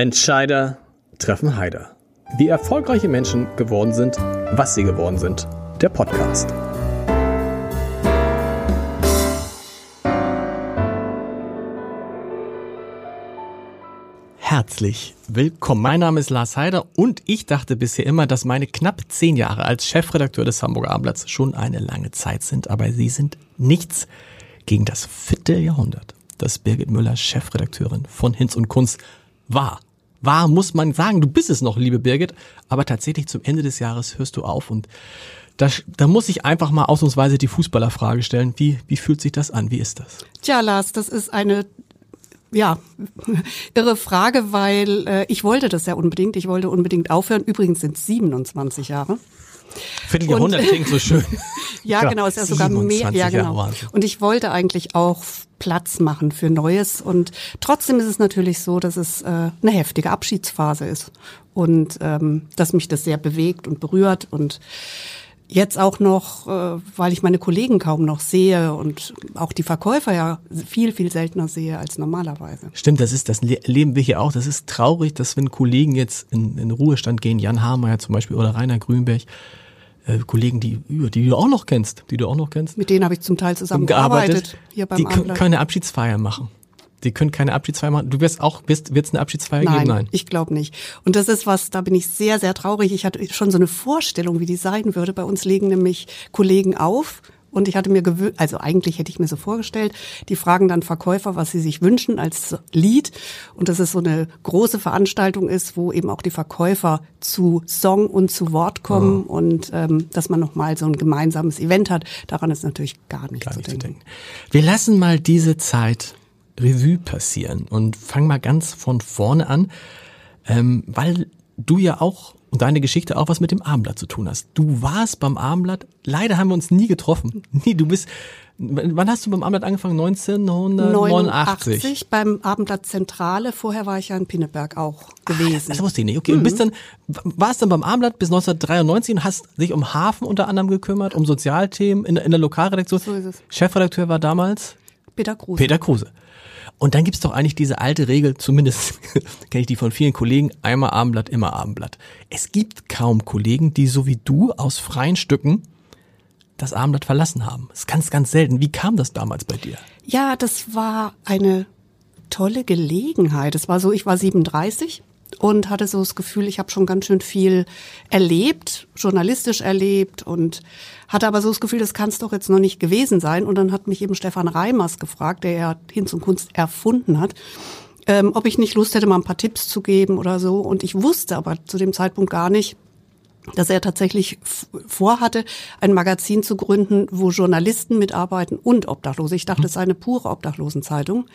Entscheider treffen Heider. Wie erfolgreiche Menschen geworden sind, was sie geworden sind. Der Podcast. Herzlich willkommen. Mein Name ist Lars Heider und ich dachte bisher immer, dass meine knapp zehn Jahre als Chefredakteur des Hamburger Abendblatts schon eine lange Zeit sind, aber sie sind nichts gegen das Vierteljahrhundert, das Birgit Müller, Chefredakteurin von Hinz und Kunst, war. War, muss man sagen, du bist es noch, liebe Birgit, aber tatsächlich zum Ende des Jahres hörst du auf und da, da muss ich einfach mal ausnahmsweise die Fußballerfrage stellen. Wie, wie fühlt sich das an? Wie ist das? Tja, Lars, das ist eine ja, irre Frage, weil äh, ich wollte das ja unbedingt. Ich wollte unbedingt aufhören. Übrigens sind es 27 Jahre. Vierteljahrhundert klingt so schön. ja, genau, ist ja sogar mehr. Ja, genau. Und ich wollte eigentlich auch Platz machen für Neues. Und trotzdem ist es natürlich so, dass es äh, eine heftige Abschiedsphase ist und ähm, dass mich das sehr bewegt und berührt und jetzt auch noch, äh, weil ich meine Kollegen kaum noch sehe und auch die Verkäufer ja viel, viel seltener sehe als normalerweise. Stimmt, das ist, das leben wir hier auch. Das ist traurig, dass wenn Kollegen jetzt in, in Ruhestand gehen, Jan Hamer zum Beispiel oder Rainer Grünberg, äh, Kollegen, die, die du auch noch kennst, die du auch noch kennst. Mit denen habe ich zum Teil zusammengearbeitet hier beim Die können keine Abschiedsfeier machen. Die können keine Abschiedsfeier machen. Du wirst auch, wirst, wird's eine Abschiedsfeier Nein, geben? Nein, ich glaube nicht. Und das ist was, da bin ich sehr, sehr traurig. Ich hatte schon so eine Vorstellung, wie die sein würde. Bei uns legen nämlich Kollegen auf und ich hatte mir gewöhnt, also eigentlich hätte ich mir so vorgestellt, die fragen dann Verkäufer, was sie sich wünschen als Lied. Und dass es so eine große Veranstaltung ist, wo eben auch die Verkäufer zu Song und zu Wort kommen oh. und ähm, dass man nochmal so ein gemeinsames Event hat. Daran ist natürlich gar nicht, gar zu, nicht denken. zu denken. Wir lassen mal diese Zeit Revue passieren und fang mal ganz von vorne an, ähm, weil du ja auch und deine Geschichte auch was mit dem Abendblatt zu tun hast. Du warst beim Abendblatt, leider haben wir uns nie getroffen. Nie, du bist, wann hast du beim Abendblatt angefangen? 1989? 89 beim Abendblatt Zentrale. Vorher war ich ja in Pinneberg auch gewesen. Ah, das, das wusste ich nicht. Okay, mhm. und bist dann, warst dann beim Abendblatt bis 1993 und hast dich um Hafen unter anderem gekümmert, um Sozialthemen in, in der Lokalredaktion. So ist es. Chefredakteur war damals? Peter Kruse. Peter Kruse. Und dann gibt's doch eigentlich diese alte Regel, zumindest kenne ich die von vielen Kollegen, einmal Abendblatt, immer Abendblatt. Es gibt kaum Kollegen, die so wie du aus freien Stücken das Abendblatt verlassen haben. Das ist ganz, ganz selten. Wie kam das damals bei dir? Ja, das war eine tolle Gelegenheit. Es war so, ich war 37 und hatte so das Gefühl, ich habe schon ganz schön viel erlebt, journalistisch erlebt und hatte aber so das Gefühl, das kann es doch jetzt noch nicht gewesen sein. Und dann hat mich eben Stefan Reimers gefragt, der ja Hinz und Kunst erfunden hat, ähm, ob ich nicht Lust hätte, mal ein paar Tipps zu geben oder so. Und ich wusste aber zu dem Zeitpunkt gar nicht, dass er tatsächlich vorhatte, ein Magazin zu gründen, wo Journalisten mitarbeiten und Obdachlose. Ich dachte, es sei eine pure Obdachlosenzeitung.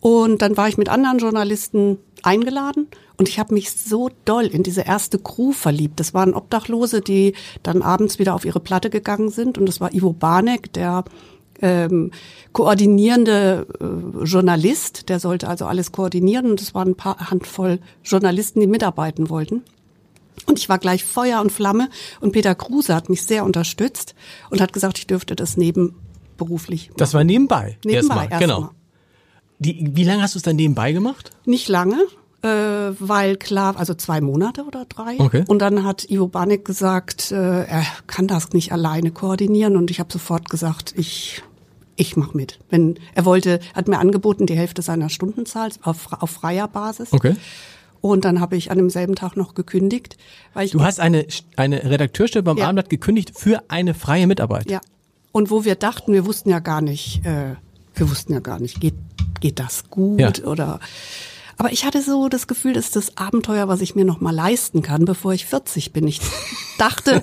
Und dann war ich mit anderen Journalisten eingeladen und ich habe mich so doll in diese erste Crew verliebt. Das waren Obdachlose, die dann abends wieder auf ihre Platte gegangen sind und das war Ivo Barnek, der ähm, koordinierende äh, Journalist, der sollte also alles koordinieren und es waren ein paar Handvoll Journalisten, die mitarbeiten wollten. Und ich war gleich Feuer und Flamme und Peter Kruse hat mich sehr unterstützt und hat gesagt, ich dürfte das nebenberuflich machen. Das war nebenbei. Nebenbei, erstmal. Erst genau. Mal. Die, wie lange hast du es dann nebenbei gemacht? Nicht lange, äh, weil klar, also zwei Monate oder drei. Okay. Und dann hat Ivo Banek gesagt, äh, er kann das nicht alleine koordinieren. Und ich habe sofort gesagt, ich ich mach mit. Wenn er wollte, hat mir angeboten die Hälfte seiner Stundenzahl auf, auf freier Basis. Okay. Und dann habe ich an demselben Tag noch gekündigt. Weil ich du hast eine, eine Redakteurstelle beim ja. Abendblatt gekündigt für eine freie Mitarbeit. Ja. Und wo wir dachten, wir wussten ja gar nicht, äh, wir wussten ja gar nicht, geht geht das gut ja. oder aber ich hatte so das Gefühl, das ist das Abenteuer, was ich mir noch mal leisten kann, bevor ich 40 bin. Ich dachte,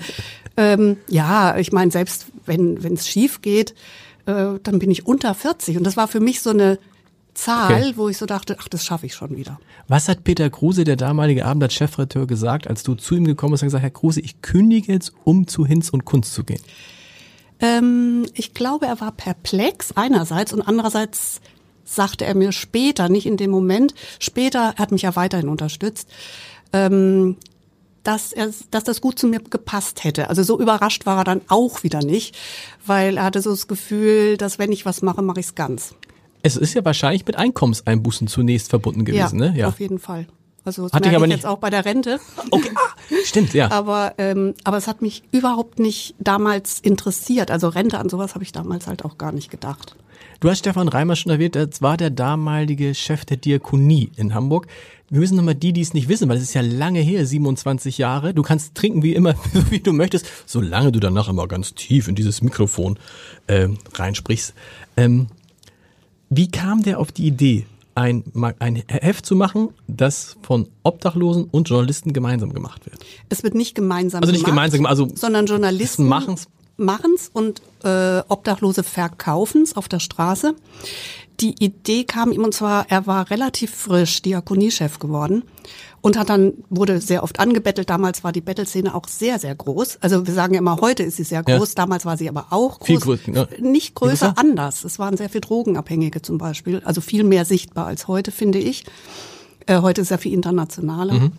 ähm, ja, ich meine, selbst wenn wenn es schief geht, äh, dann bin ich unter 40 und das war für mich so eine Zahl, okay. wo ich so dachte, ach, das schaffe ich schon wieder. Was hat Peter Kruse, der damalige Abendblatt-Chefredakteur, gesagt, als du zu ihm gekommen bist und gesagt, Herr Kruse, ich kündige jetzt, um zu Hinz und Kunst zu gehen? Ähm, ich glaube, er war perplex einerseits und andererseits sagte er mir später, nicht in dem Moment, später, er hat mich ja weiterhin unterstützt, ähm, dass, er, dass das gut zu mir gepasst hätte. Also so überrascht war er dann auch wieder nicht, weil er hatte so das Gefühl, dass wenn ich was mache, mache ich es ganz. Es ist ja wahrscheinlich mit Einkommenseinbußen zunächst verbunden gewesen, ja, ne? Ja, auf jeden Fall. Also das Hat dich merke aber ich nicht- jetzt auch bei der Rente. Okay, ah, stimmt, ja. Aber, ähm, aber es hat mich überhaupt nicht damals interessiert. Also Rente an sowas habe ich damals halt auch gar nicht gedacht. Du hast Stefan Reimer schon erwähnt, das war der damalige Chef der Diakonie in Hamburg. Wir müssen nochmal die, die es nicht wissen, weil es ist ja lange her, 27 Jahre. Du kannst trinken wie immer, wie du möchtest, solange du danach immer ganz tief in dieses Mikrofon ähm, reinsprichst. Ähm, wie kam der auf die Idee, ein, ein Heft zu machen, das von Obdachlosen und Journalisten gemeinsam gemacht wird? Es wird nicht gemeinsam Also nicht gemacht, gemeinsam, also sondern Journalisten machen's. machen's und äh, Obdachlose verkaufen's auf der Straße. Die Idee kam ihm und zwar, er war relativ frisch Diakoniechef geworden und hat dann wurde sehr oft angebettelt. Damals war die Bettelszene auch sehr sehr groß. Also wir sagen ja immer, heute ist sie sehr Ja. groß. Damals war sie aber auch groß. Viel größer, ne? Nicht größer, größer? anders. Es waren sehr viel Drogenabhängige zum Beispiel. Also viel mehr sichtbar als heute, finde ich. Äh, heute ist er viel internationaler. Mhm.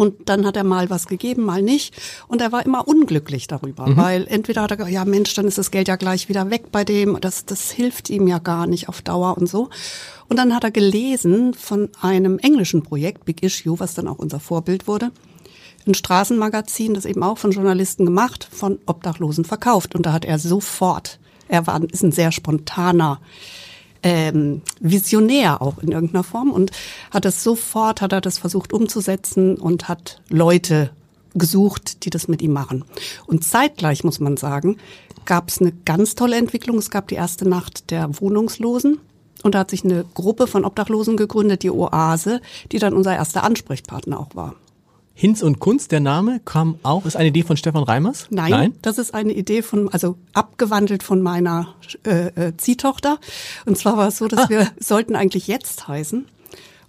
Und dann hat er mal was gegeben, mal nicht. Und er war immer unglücklich darüber, Mhm. weil entweder hat er gesagt, ja Mensch, dann ist das Geld ja gleich wieder weg bei dem. Das, das hilft ihm ja gar nicht auf Dauer und so. Und dann hat er gelesen von einem englischen Projekt, Big Issue, was dann auch unser Vorbild wurde. Ein Straßenmagazin, das eben auch von Journalisten gemacht, von Obdachlosen verkauft. Und da hat er sofort, er war, ist ein sehr spontaner ähm, Visionär auch in irgendeiner Form und hat es sofort, hat er das versucht umzusetzen und hat Leute gesucht, die das mit ihm machen. Und zeitgleich muss man sagen, gab es eine ganz tolle Entwicklung. Es gab die erste Nacht der Wohnungslosen und da hat sich eine Gruppe von Obdachlosen gegründet, die Oase, die dann unser erster Ansprechpartner auch war. Hinz und Kunst, der Name, kam auch, ist eine Idee von Stefan Reimers? Nein, Nein? das ist eine Idee von, also abgewandelt von meiner äh, äh, Ziehtochter. Und zwar war es so, Ah. dass wir sollten eigentlich jetzt heißen.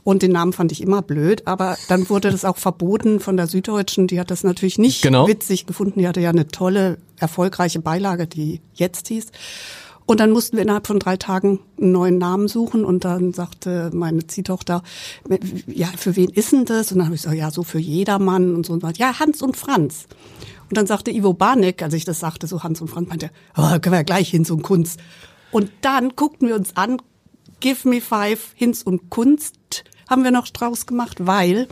Und den Namen fand ich immer blöd, aber dann wurde das auch verboten von der Süddeutschen. Die hat das natürlich nicht Genau. witzig gefunden. Die hatte ja eine tolle, erfolgreiche Beilage, die jetzt hieß. Und dann mussten wir innerhalb von drei Tagen einen neuen Namen suchen und dann sagte meine Ziehtochter, ja, für wen ist denn das? Und dann habe ich gesagt, ja, so für jedermann und so. Und ja, Hans und Franz. Und dann sagte Ivo Barnek, als ich das sagte, so Hans und Franz, meinte, oh, können wir ja gleich Hinz und Kunst. Und dann guckten wir uns an, Give Me Five, Hinz und Kunst haben wir noch draus gemacht, weil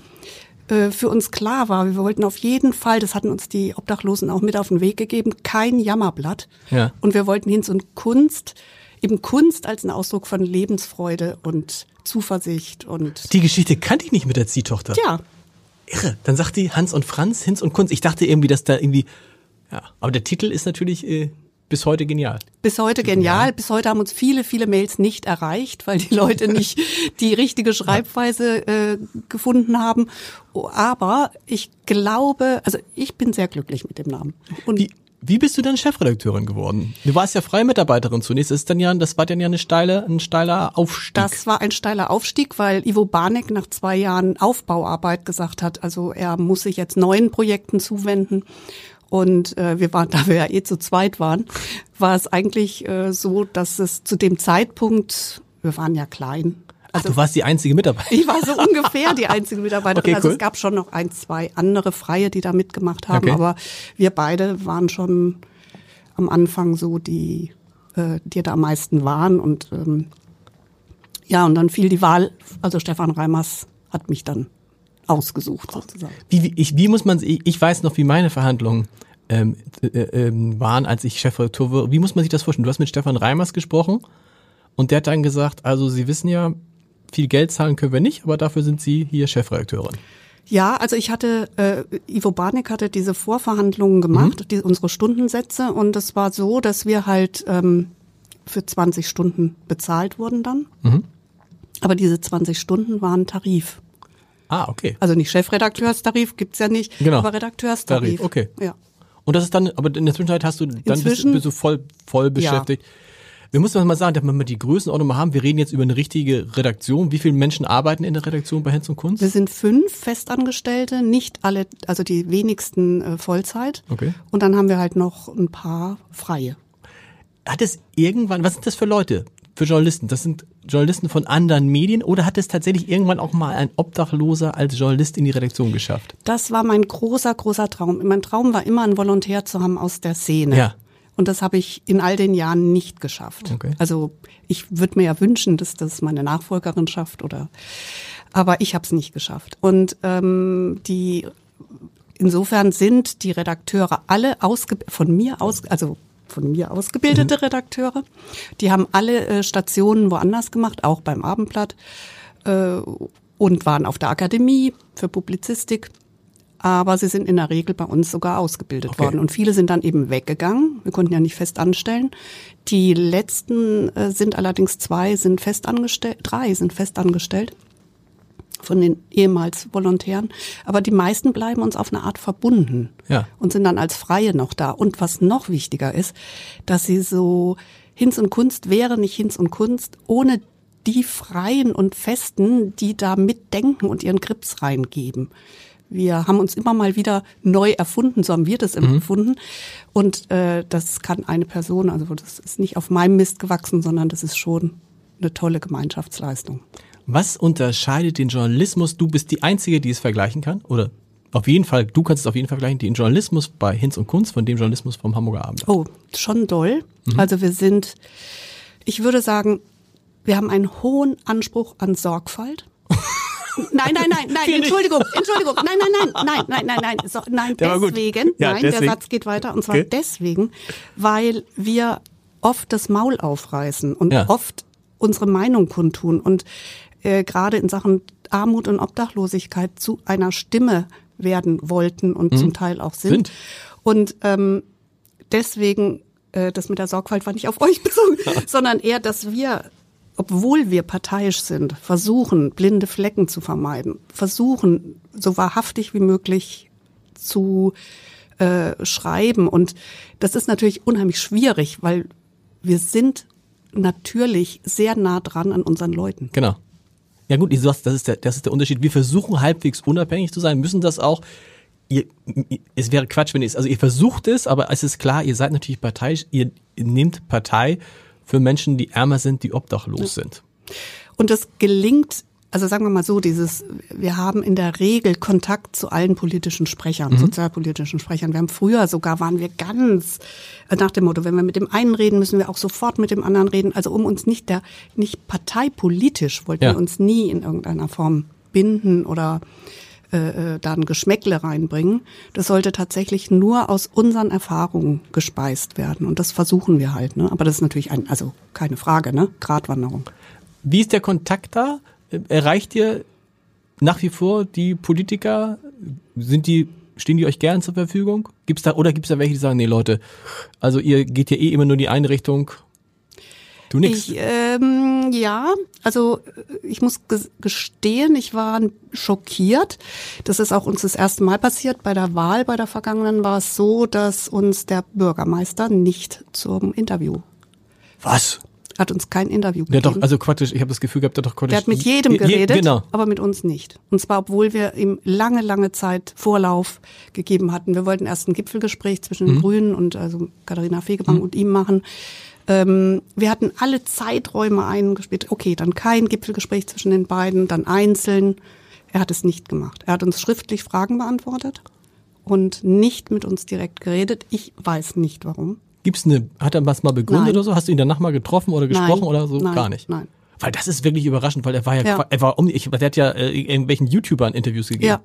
äh, für uns klar war, wir wollten auf jeden Fall, das hatten uns die Obdachlosen auch mit auf den Weg gegeben, kein Jammerblatt. Ja. Und wir wollten Hinz und Kunst, eben Kunst als ein Ausdruck von Lebensfreude und Zuversicht und Die Geschichte kannte ich nicht mit der Ziehtochter. ja, Irre. Dann sagt die Hans und Franz, Hinz und Kunst. Ich dachte irgendwie, dass da irgendwie, ja. Aber der Titel ist natürlich äh, bis heute genial. bis heute genial. Bis heute haben uns viele, viele Mails nicht erreicht, weil die Leute nicht die richtige Schreibweise äh, gefunden haben. Oh, Aber ich glaube, also ich bin sehr glücklich mit dem Namen. Und Wie, wie bist du dann Chefredakteurin geworden? Du warst ja freie Mitarbeiterin zunächst. Das ist dann ja, das war dann ja eine steile, ein steiler Aufstieg. Das war ein steiler Aufstieg, weil Ivo Barnek nach zwei Jahren Aufbauarbeit gesagt hat, also er muss sich jetzt neuen Projekten zuwenden. Und äh, wir waren, da wir ja eh zu zweit waren, war es eigentlich äh, so, dass es zu dem Zeitpunkt, wir waren ja klein. Ach, du warst die einzige Mitarbeiterin. Ich war so ungefähr die einzige Mitarbeiterin. Okay, also cool. es gab schon noch ein, zwei andere Freie, die da mitgemacht haben, Okay. aber wir beide waren schon am Anfang so die, äh, die da am meisten waren. Und ähm, ja, und dann fiel die Wahl, also Stefan Reimers hat mich dann ausgesucht sozusagen. Wie, wie, ich, wie muss man, ich, ich weiß noch, wie meine Verhandlungen ähm, äh, ähm, waren, als ich Chefredakteur war. Wie muss man sich das vorstellen? Du hast mit Stefan Reimers gesprochen und der hat dann gesagt, also Sie wissen ja, viel Geld zahlen können wir nicht, aber dafür sind Sie hier Chefredakteurin. Ja, also ich hatte, äh, Ivo Barnik hatte diese Vorverhandlungen gemacht, die, unsere Stundensätze und es war so, dass wir halt ähm, für 20 Stunden bezahlt wurden dann. Aber diese 20 Stunden waren Tarif. Ah, okay. Also nicht Chefredakteurstarif, gibt's ja nicht, Genau. aber Redakteurstarif. Tarif, okay. Ja. Und das ist dann, aber in der Zwischenzeit hast du, dann bist, Inzwischen- bist du voll, voll beschäftigt. Wir müssen mal sagen, dass wir die Größenordnung mal haben. Wir reden jetzt über eine richtige Redaktion. Wie viele Menschen arbeiten in der Redaktion bei Hinz und Kunst? Wir sind fünf Festangestellte, nicht alle, also die wenigsten äh, Vollzeit. Okay. Und dann haben wir halt noch ein paar Freie. Hat es irgendwann, was sind das für Leute? Für Journalisten? Das sind Journalisten von anderen Medien oder hat es tatsächlich irgendwann auch mal ein Obdachloser als Journalist in die Redaktion geschafft? Das war mein großer, großer Traum. Mein Traum war immer, einen Volontär zu haben aus der Szene. Ja. Und das habe ich in all den Jahren nicht geschafft. Okay. Also ich würde mir ja wünschen, dass das meine Nachfolgerin schafft oder Aber ich habe es nicht geschafft. Und ähm, die insofern sind die Redakteure alle ausge von mir aus, also von mir ausgebildete mhm. Redakteure. Die haben alle äh, Stationen woanders gemacht, auch beim Abendblatt äh, und waren auf der Akademie für Publizistik. Aber sie sind in der Regel bei uns sogar ausgebildet okay. worden. Und viele sind dann eben weggegangen. Wir konnten ja nicht fest anstellen. Die letzten äh, sind allerdings zwei, sind festangestellt, drei sind festangestellt von den ehemals Volontären. Aber die meisten bleiben uns auf eine Art verbunden ja. und sind dann als Freie noch da. Und was noch wichtiger ist, dass sie so Hinz und Kunst wäre nicht Hinz und Kunst ohne die Freien und Festen, die da mitdenken und ihren Grips reingeben. Wir haben uns immer mal wieder neu erfunden, so haben wir das mhm. empfunden. Und äh, das kann eine Person, also das ist nicht auf meinem Mist gewachsen, sondern das ist schon eine tolle Gemeinschaftsleistung. Was unterscheidet den Journalismus? Du bist die Einzige, die es vergleichen kann? Oder auf jeden Fall, du kannst es auf jeden Fall vergleichen, den Journalismus bei Hinz und Kunst von dem Journalismus vom Hamburger Abend. Oh, schon doll. Mhm. Also wir sind, ich würde sagen, wir haben einen hohen Anspruch an Sorgfalt. Nein, nein, nein, nein, Entschuldigung, Entschuldigung, nein, nein, nein, nein, nein, nein, nein, so, nein, deswegen, ja, nein, deswegen. der Satz geht weiter und zwar okay. deswegen, weil wir oft das Maul aufreißen und ja. oft unsere Meinung kundtun und äh, gerade in Sachen Armut und Obdachlosigkeit zu einer Stimme werden wollten und mhm. zum Teil auch sind. sind. Und ähm, deswegen, äh, das mit der Sorgfalt war nicht auf euch bezogen, sondern eher, dass wir, obwohl wir parteiisch sind, versuchen, blinde Flecken zu vermeiden, versuchen, so wahrhaftig wie möglich zu äh, schreiben. Und das ist natürlich unheimlich schwierig, weil wir sind natürlich sehr nah dran an unseren Leuten. Genau. Ja gut, du sagst, das ist der, das ist der Unterschied. Wir versuchen halbwegs unabhängig zu sein, müssen das auch. Ihr, es wäre Quatsch, wenn ihr es, also ihr versucht es, aber es ist klar, ihr seid natürlich parteiisch, ihr, ihr nehmt Partei für Menschen, die ärmer sind, die obdachlos ja. sind. Und das gelingt also sagen wir mal so, dieses, wir haben in der Regel Kontakt zu allen politischen Sprechern, mhm. sozialpolitischen Sprechern. Wir haben früher sogar waren wir ganz äh, nach dem Motto, wenn wir mit dem einen reden, müssen wir auch sofort mit dem anderen reden. Also um uns nicht der, nicht parteipolitisch wollten ja. wir uns nie in irgendeiner Form binden oder äh, äh, da ein Geschmäckle reinbringen. Das sollte tatsächlich nur aus unseren Erfahrungen gespeist werden. Und das versuchen wir halt, ne? Aber das ist natürlich ein, also keine Frage, ne? Gratwanderung. Wie ist der Kontakt da? Erreicht ihr nach wie vor die Politiker? Sind die, stehen die euch gern zur Verfügung? Gibt's da, oder gibt's da welche, die sagen, nee Leute, also ihr geht ja eh immer nur in die eine Richtung, Du nix. Ich, ähm, ja, also ich muss gestehen, ich war schockiert. Das ist auch uns das erste Mal passiert. Bei der Wahl, bei der vergangenen, war es so, dass uns der Bürgermeister nicht zum Interview. Was? Hat uns kein Interview gegeben. Der doch, also Quatsch, ich habe das Gefühl gehabt, der doch Quatsch. Der hat mit jedem geredet, je, genau. aber mit uns nicht. Und zwar, obwohl wir ihm lange, lange Zeit Vorlauf gegeben hatten. Wir wollten erst ein Gipfelgespräch zwischen den mhm. Grünen und also Katharina Fegebank mhm. und ihm machen. Ähm, wir hatten alle Zeiträume eingespielt. Okay, dann kein Gipfelgespräch zwischen den beiden, dann einzeln. Er hat es nicht gemacht. Er hat uns schriftlich Fragen beantwortet und nicht mit uns direkt geredet. Ich weiß nicht warum. Gibt's eine, hat er was mal begründet nein. oder so? Hast du ihn danach mal getroffen oder gesprochen nein. oder so? Nein. Gar nicht. Nein. Weil das ist wirklich überraschend, weil er war ja, ja. er war um, ich, der hat ja äh, irgendwelchen YouTubern Interviews gegeben. Ja.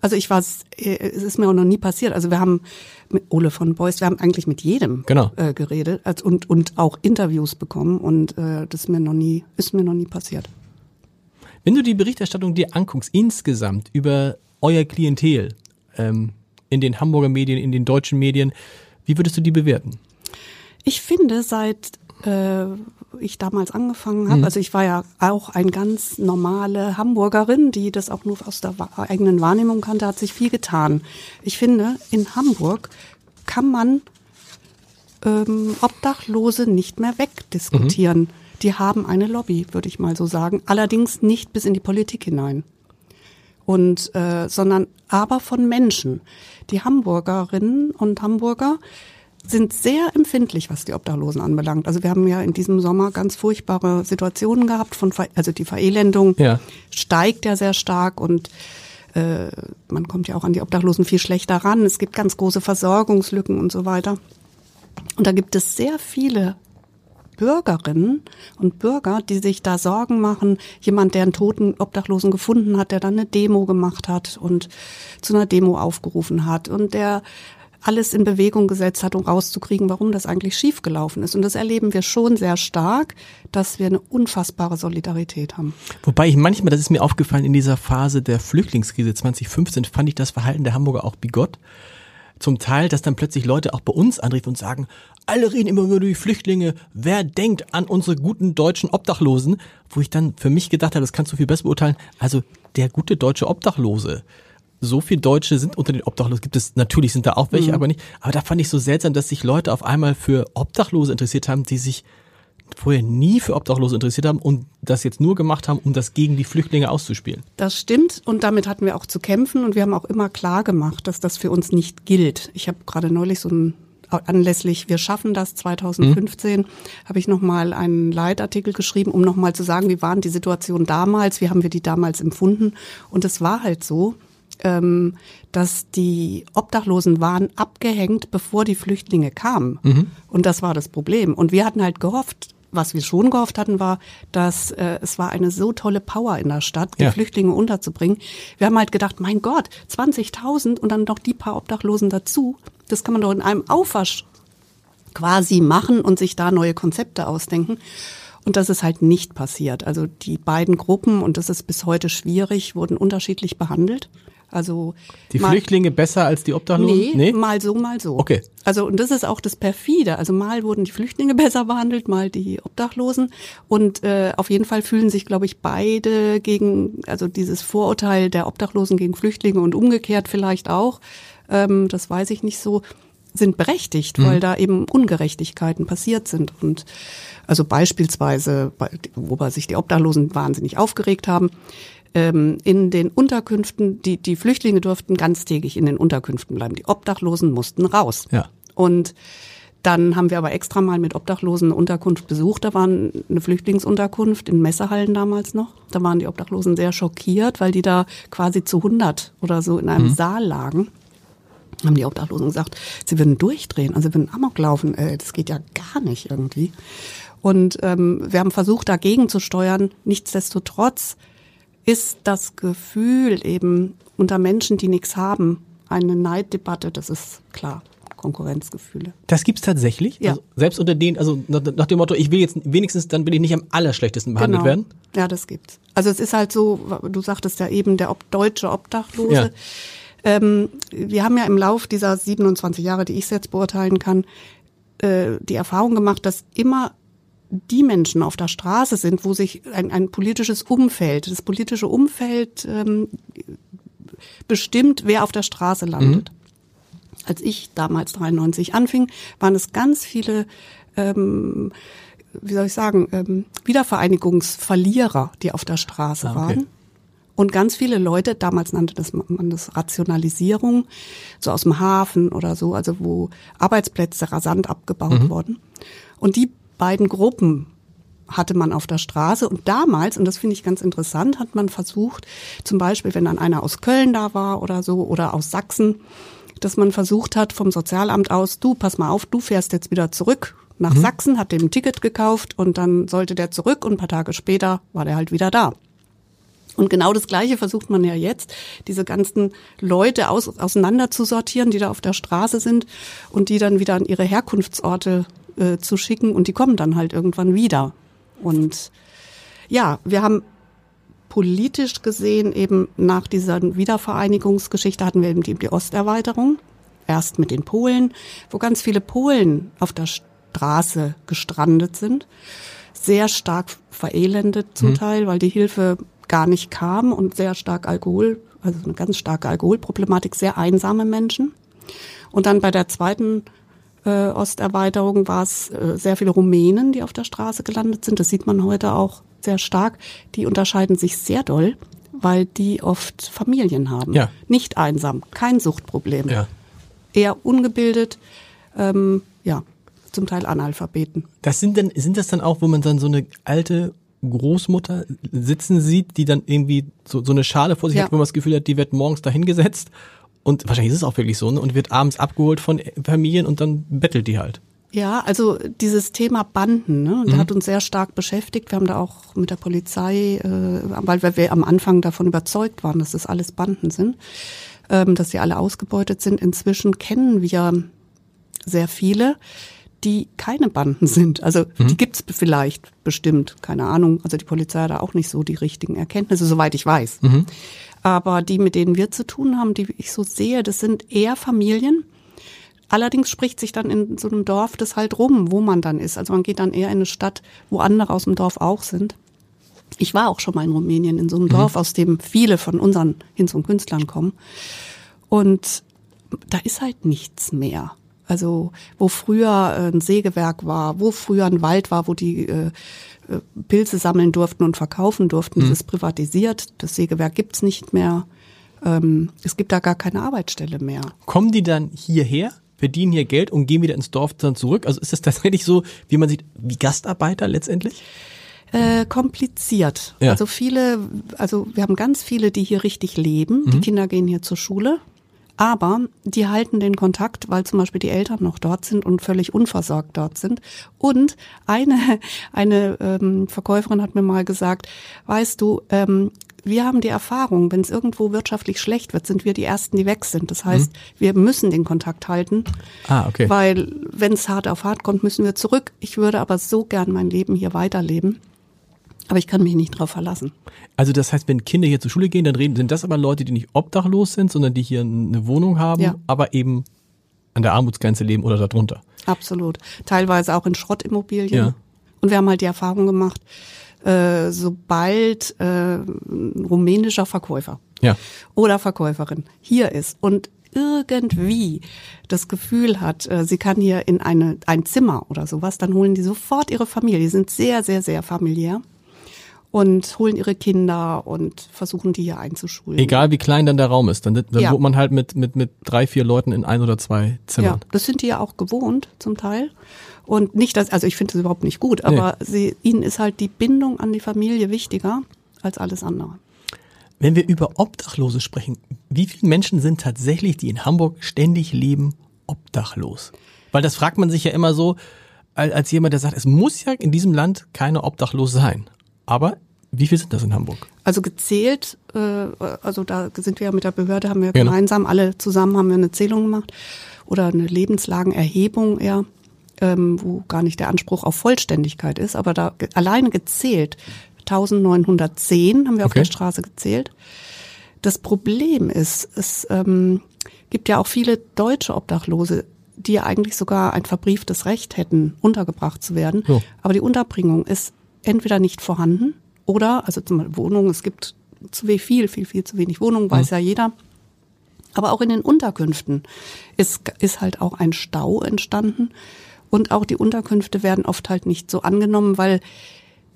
Also ich war, äh, es ist mir auch noch nie passiert. Also wir haben mit Ole von Beuys, wir haben eigentlich mit jedem genau. äh, geredet also und, und auch Interviews bekommen und äh, das ist mir noch nie, ist mir noch nie passiert. Wenn du die Berichterstattung dir anguckst, insgesamt über euer Klientel ähm, in den Hamburger Medien, in den deutschen Medien, wie würdest du die bewerten? Ich finde, seit äh, ich damals angefangen habe, mhm. also ich war ja auch ein ganz normale Hamburgerin, die das auch nur aus der eigenen Wahrnehmung kannte, hat sich viel getan. Ich finde, in Hamburg kann man ähm, Obdachlose nicht mehr wegdiskutieren. Mhm. Die haben eine Lobby, würde ich mal so sagen. Allerdings nicht bis in die Politik hinein. Und äh, sondern aber von Menschen. Die Hamburgerinnen und Hamburger sind sehr empfindlich, was die Obdachlosen anbelangt. Also wir haben ja in diesem Sommer ganz furchtbare Situationen gehabt, von also die Verelendung ja. steigt ja sehr stark und äh, man kommt ja auch an die Obdachlosen viel schlechter ran. Es gibt ganz große Versorgungslücken und so weiter. Und da gibt es sehr viele Bürgerinnen und Bürger, die sich da Sorgen machen. Jemand, der einen toten Obdachlosen gefunden hat, der dann eine Demo gemacht hat und zu einer Demo aufgerufen hat und der alles in Bewegung gesetzt hat, um rauszukriegen, warum das eigentlich schiefgelaufen ist. Und das erleben wir schon sehr stark, dass wir eine unfassbare Solidarität haben. Wobei ich manchmal, das ist mir aufgefallen, in dieser Phase der Flüchtlingskrise 2015 fand ich das Verhalten der Hamburger auch bigott zum Teil, dass dann plötzlich Leute auch bei uns anriefen und sagen, alle reden immer über die Flüchtlinge, wer denkt an unsere guten deutschen Obdachlosen, wo ich dann für mich gedacht habe, das kannst du viel besser beurteilen, also der gute deutsche Obdachlose. So viele Deutsche sind unter den Obdachlosen, gibt es, natürlich sind da auch welche, mhm. aber nicht. Aber da fand ich so seltsam, dass sich Leute auf einmal für Obdachlose interessiert haben, die sich vorher nie für Obdachlose interessiert haben und das jetzt nur gemacht haben, um das gegen die Flüchtlinge auszuspielen. Das stimmt und damit hatten wir auch zu kämpfen und wir haben auch immer klar gemacht, dass das für uns nicht gilt. Ich habe gerade neulich so ein anlässlich Wir schaffen das 2015 mhm. habe ich nochmal einen Leitartikel geschrieben, um nochmal zu sagen, wie waren die Situation damals, wie haben wir die damals empfunden. Und es war halt so, ähm, dass die Obdachlosen waren abgehängt, bevor die Flüchtlinge kamen. Mhm. Und das war das Problem. Und wir hatten halt gehofft, was wir schon gehofft hatten, war, dass äh, es war eine so tolle Power in der Stadt, die ja. Flüchtlinge unterzubringen. Wir haben halt gedacht, mein Gott, 20.000 und dann noch die paar Obdachlosen dazu. Das kann man doch in einem Aufwasch quasi machen und sich da neue Konzepte ausdenken. Und das ist halt nicht passiert. Also die beiden Gruppen, und das ist bis heute schwierig, wurden unterschiedlich behandelt. Also die mal, Flüchtlinge besser als die Obdachlosen? Nee, nee, mal so, mal so. Okay. Also und das ist auch das perfide. Also mal wurden die Flüchtlinge besser behandelt, mal die Obdachlosen und äh, auf jeden Fall fühlen sich, glaube ich, beide gegen also dieses Vorurteil der Obdachlosen gegen Flüchtlinge und umgekehrt vielleicht auch. Ähm, das weiß ich nicht so sind berechtigt, mhm. weil da eben Ungerechtigkeiten passiert sind und also beispielsweise, wobei sich die Obdachlosen wahnsinnig aufgeregt haben, ähm, in den Unterkünften, die, die Flüchtlinge durften ganztägig in den Unterkünften bleiben. Die Obdachlosen mussten raus. Ja. Und dann haben wir aber extra mal mit Obdachlosen eine Unterkunft besucht. Da war eine Flüchtlingsunterkunft in Messerhallen damals noch. Da waren die Obdachlosen sehr schockiert, weil die da quasi zu 100 oder so in einem mhm. Saal lagen. Haben die Obdachlosen gesagt, sie würden durchdrehen, also sie würden Amok laufen. Äh, das geht ja gar nicht irgendwie. Und ähm, wir haben versucht, dagegen zu steuern. Nichtsdestotrotz ist das Gefühl eben unter Menschen, die nichts haben, eine Neiddebatte, das ist klar. Konkurrenzgefühle. Das gibt's tatsächlich? Ja. Also selbst unter denen, also nach, dem Motto, ich will jetzt wenigstens, dann will ich nicht am allerschlechtesten behandelt genau. werden? Ja, das gibt's. Also es ist halt so, du sagtest ja eben, der ob, deutsche Obdachlose. Ja. Ähm, wir haben ja im Lauf dieser 27 Jahre, die ich jetzt beurteilen kann, äh, die Erfahrung gemacht, dass immer die Menschen auf der Straße sind, wo sich ein, ein politisches Umfeld, das politische Umfeld ähm, bestimmt, wer auf der Straße landet. Mhm. Als ich damals 93 anfing, waren es ganz viele, ähm, wie soll ich sagen, ähm, Wiedervereinigungsverlierer, die auf der Straße ah, okay. waren. Und ganz viele Leute, damals nannte das man das Rationalisierung, so aus dem Hafen oder so, also wo Arbeitsplätze rasant abgebaut mhm. wurden. Und die beiden Gruppen hatte man auf der Straße. Und damals, und das finde ich ganz interessant, hat man versucht, zum Beispiel, wenn dann einer aus Köln da war oder so oder aus Sachsen, dass man versucht hat vom Sozialamt aus, du, pass mal auf, du fährst jetzt wieder zurück nach mhm. Sachsen, hat dem ein Ticket gekauft und dann sollte der zurück und ein paar Tage später war der halt wieder da. Und genau das Gleiche versucht man ja jetzt, diese ganzen Leute aus, auseinander zu sortieren, die da auf der Straße sind und die dann wieder an ihre Herkunftsorte äh, zu schicken und die kommen dann halt irgendwann wieder. Und ja, wir haben politisch gesehen eben nach dieser Wiedervereinigungsgeschichte hatten wir eben die, die Osterweiterung. Erst mit den Polen, wo ganz viele Polen auf der Straße gestrandet sind. Sehr stark verelendet zum mhm. Teil, weil die Hilfe gar nicht kam und sehr stark Alkohol, also eine ganz starke Alkoholproblematik, sehr einsame Menschen. Und dann bei der zweiten äh, Osterweiterung war es äh, sehr viele Rumänen, die auf der Straße gelandet sind. Das sieht man heute auch sehr stark. Die unterscheiden sich sehr doll, weil die oft Familien haben. Ja. Nicht einsam, kein Suchtproblem. Ja. Eher ungebildet, ähm, ja, zum Teil Analphabeten. Das sind denn, sind das dann auch, wo man dann so eine alte Großmutter sitzen sieht, die dann irgendwie so, so eine Schale vor sich ja. hat, wo man das Gefühl hat, die wird morgens dahingesetzt und wahrscheinlich ist es auch wirklich so, ne? Und wird abends abgeholt von Familien und dann bettelt die halt. Ja, also dieses Thema Banden, ne, Mhm. hat uns sehr stark beschäftigt. Wir haben da auch mit der Polizei, äh, weil wir- wir am Anfang davon überzeugt waren, dass das alles Banden sind, ähm, dass sie alle ausgebeutet sind. Inzwischen kennen wir sehr viele, die keine Banden sind. Also Mhm. die gibt's vielleicht bestimmt, keine Ahnung. Also die Polizei hat da auch nicht so die richtigen Erkenntnisse, soweit ich weiß. Mhm. Aber die, mit denen wir zu tun haben, die ich so sehe, das sind eher Familien. Allerdings spricht sich dann in so einem Dorf das halt rum, wo man dann ist. Also man geht dann eher in eine Stadt, wo andere aus dem Dorf auch sind. Ich war auch schon mal in Rumänien in so einem Dorf, aus dem viele von unseren Hinz- und Künstlern kommen. Und da ist halt nichts mehr. Also wo früher äh, ein Sägewerk war, wo früher ein Wald war, wo die äh, äh, Pilze sammeln durften und verkaufen durften, das ist privatisiert. Das Sägewerk gibt's nicht mehr. Ähm, es gibt da gar keine Arbeitsstelle mehr. Kommen die dann hierher, verdienen hier Geld und gehen wieder ins Dorf dann zurück? Also ist das tatsächlich so, wie man sieht, wie Gastarbeiter letztendlich? Äh, kompliziert. Ja. Also viele, also wir haben ganz viele, die hier richtig leben. Mhm. Die Kinder gehen hier zur Schule. Aber die halten den Kontakt, weil zum Beispiel die Eltern noch dort sind und völlig unversorgt dort sind. Und eine, eine ähm, Verkäuferin hat mir mal gesagt, weißt du, ähm, wir haben die Erfahrung, wenn es irgendwo wirtschaftlich schlecht wird, sind wir die Ersten, die weg sind. Das heißt, wir müssen den Kontakt halten. Mhm. Ah, okay. Weil wenn es hart auf hart kommt, müssen wir zurück. Ich würde aber so gern mein Leben hier weiterleben. Aber ich kann mich nicht drauf verlassen. Also das heißt, wenn Kinder hier zur Schule gehen, dann reden, sind das aber Leute, die nicht obdachlos sind, sondern die hier eine Wohnung haben, Ja. aber eben an der Armutsgrenze leben oder darunter. Absolut. Teilweise auch in Schrottimmobilien. Ja. Und wir haben halt die Erfahrung gemacht, äh, sobald äh, ein rumänischer Verkäufer Ja. oder Verkäuferin hier ist und irgendwie das Gefühl hat, äh, sie kann hier in eine, ein Zimmer oder sowas, dann holen die sofort ihre Familie. Die sind sehr, sehr, sehr familiär und holen ihre Kinder und versuchen die hier einzuschulen. Egal wie klein dann der Raum ist, dann, dann Ja. wohnt man halt mit, mit, mit drei, vier Leuten in ein oder zwei Ja, Zimmern. das sind die ja auch gewohnt zum Teil. Und nicht, dass, also ich finde das überhaupt nicht gut, aber sie, ihnen ist halt die Bindung an die Familie wichtiger als alles andere. Wenn wir über Obdachlose sprechen, wie viele Menschen sind tatsächlich, die in Hamburg ständig leben, obdachlos? Weil das fragt man sich ja immer so, als, als jemand, der sagt, es muss ja in diesem Land keine obdachlos sein. Aber wie viel sind das in Hamburg? Also gezählt, äh, also da sind wir ja mit der Behörde, haben wir Genau. gemeinsam, alle zusammen haben wir eine Zählung gemacht oder eine Lebenslagenerhebung eher, ähm, wo gar nicht der Anspruch auf Vollständigkeit ist, aber da ge- alleine gezählt, 1910 haben wir auf Okay. der Straße gezählt. Das Problem ist, es ähm, gibt ja auch viele deutsche Obdachlose, die ja eigentlich sogar ein verbrieftes Recht hätten, untergebracht zu werden. So. Aber die Unterbringung ist entweder nicht vorhanden oder, also zum Beispiel Wohnungen, es gibt zu we- viel, viel, viel zu wenig Wohnungen, weiß ja jeder. Aber auch in den Unterkünften ist, ist halt auch ein Stau entstanden. Und auch die Unterkünfte werden oft halt nicht so angenommen, weil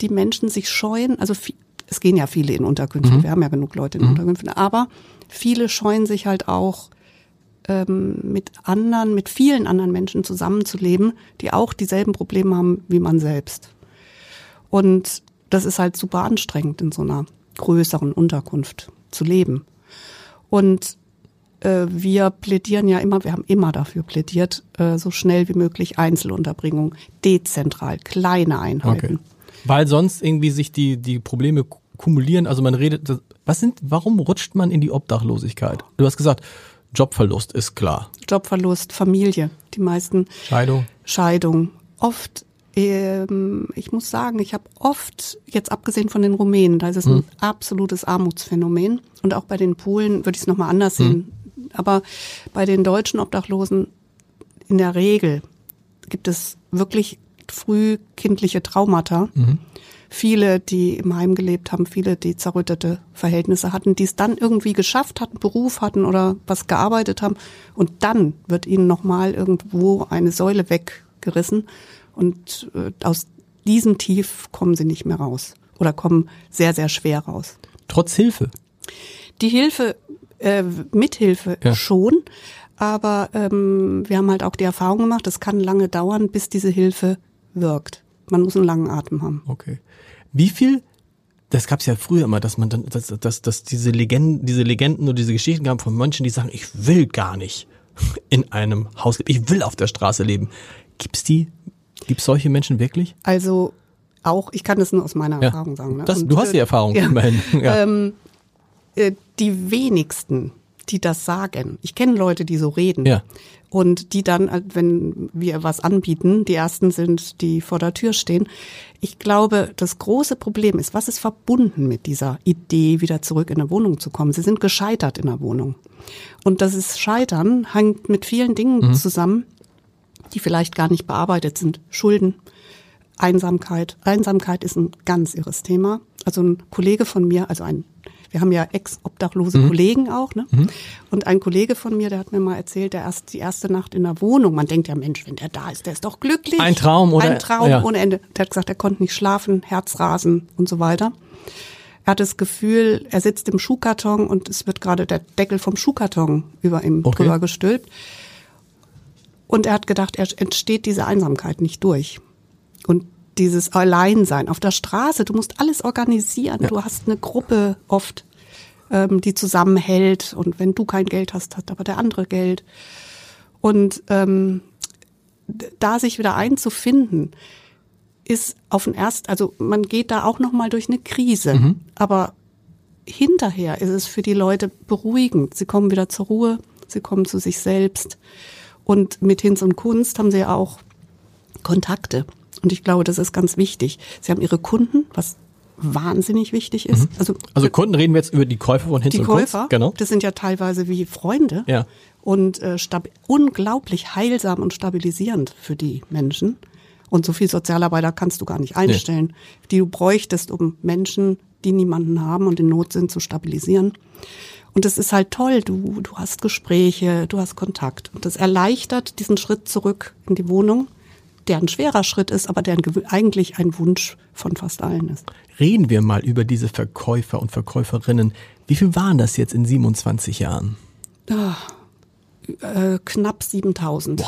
die Menschen sich scheuen. Also es gehen ja viele in Unterkünfte, wir haben ja genug Leute in Unterkünften, aber viele scheuen sich halt auch ähm, mit anderen, mit vielen anderen Menschen zusammenzuleben, die auch dieselben Probleme haben wie man selbst. Und das ist halt super anstrengend, in so einer größeren Unterkunft zu leben. Und äh, wir plädieren ja immer, wir haben immer dafür plädiert, äh, so schnell wie möglich Einzelunterbringung, dezentral, kleine Einheiten. Okay. Weil sonst irgendwie sich die, die Probleme ku- kumulieren. Also man redet, was sind, warum rutscht man in die Obdachlosigkeit? Du hast gesagt, Jobverlust ist klar. Jobverlust, Familie, die meisten Scheidung. Scheidung. Oft, ähm, ich muss sagen, ich habe oft, jetzt abgesehen von den Rumänen, da ist es ein absolutes Armutsphänomen. Und auch bei den Polen würde ich es nochmal anders sehen. Aber bei den deutschen Obdachlosen in der Regel gibt es wirklich früh kindliche Traumata. Viele, die im Heim gelebt haben, viele, die zerrüttete Verhältnisse hatten, die es dann irgendwie geschafft hatten, Beruf hatten oder was gearbeitet haben. Und dann wird ihnen nochmal irgendwo eine Säule weggerissen. Und äh, aus diesem Tief kommen sie nicht mehr raus oder kommen sehr, sehr schwer raus. Trotz Hilfe. Die Hilfe, äh, Mithilfe Ja. schon, aber ähm, wir haben halt auch die Erfahrung gemacht, es kann lange dauern, bis diese Hilfe wirkt. Man muss einen langen Atem haben. Okay. Wie viel, das gab's ja früher immer, dass man dann, dass, dass, dass diese Legenden, diese Legenden oder diese Geschichten gab von Menschen, die sagen, ich will gar nicht in einem Haus leben, ich will auf der Straße leben. Gibt's die? Gibt's solche Menschen wirklich? Also auch, ich kann das nur aus meiner Ja. Erfahrung sagen. Ne? Das, Und, du hast die äh, Erfahrung ja. immerhin. Ja. Ähm, äh, die wenigsten, die das sagen, ich kenne Leute, die so reden. Ja. Und die dann, äh, wenn wir was anbieten, die ersten sind, die vor der Tür stehen. Ich glaube, das große Problem ist, was ist verbunden mit dieser Idee, wieder zurück in eine Wohnung zu kommen? Sie sind gescheitert in der Wohnung. Und das ist Scheitern hängt mit vielen Dingen zusammen, die vielleicht gar nicht bearbeitet sind. Schulden, Einsamkeit. Einsamkeit ist ein ganz irres Thema. Also ein Kollege von mir, also ein, wir haben ja ex-obdachlose Kollegen auch, ne? Und ein Kollege von mir, der hat mir mal erzählt, der erst die erste Nacht in der Wohnung. Man denkt ja, Mensch, wenn der da ist, der ist doch glücklich. Ein Traum, oder? Ein Traum Ja. ohne Ende. Der hat gesagt, er konnte nicht schlafen, Herzrasen und so weiter. Er hat das Gefühl, er sitzt im Schuhkarton und es wird gerade der Deckel vom Schuhkarton über ihm Okay. drüber gestülpt. Und er hat gedacht, er entsteht diese Einsamkeit nicht durch. Und dieses Alleinsein auf der Straße, du musst alles organisieren. Du hast eine Gruppe oft, ähm, die zusammenhält. Und wenn du kein Geld hast, hat aber der andere Geld. Und ähm, da sich wieder einzufinden, ist auf den erst, also man geht da auch noch mal durch eine Krise, aber hinterher ist es für die Leute beruhigend. Sie kommen wieder zur Ruhe, sie kommen zu sich selbst und mit Hinz und Kunst haben sie ja auch Kontakte und ich glaube, das ist ganz wichtig. Sie haben ihre Kunden, was wahnsinnig wichtig ist. Also, Also Kunden reden wir jetzt über die Käufer von Hinz die und Käufer, Kunst. Genau. das sind ja teilweise wie Freunde Ja. und äh, unglaublich heilsam und stabilisierend für die Menschen. Und so viel Sozialarbeiter kannst du gar nicht einstellen, die du bräuchtest, um Menschen, die niemanden haben und in Not sind, zu stabilisieren. Und das ist halt toll. Du, du hast Gespräche, du hast Kontakt. Und das erleichtert diesen Schritt zurück in die Wohnung, der ein schwerer Schritt ist, aber der eigentlich ein Wunsch von fast allen ist. Reden wir mal über diese Verkäufer und Verkäuferinnen. Wie viel waren das jetzt in 27 Jahren? Äh, knapp 7000.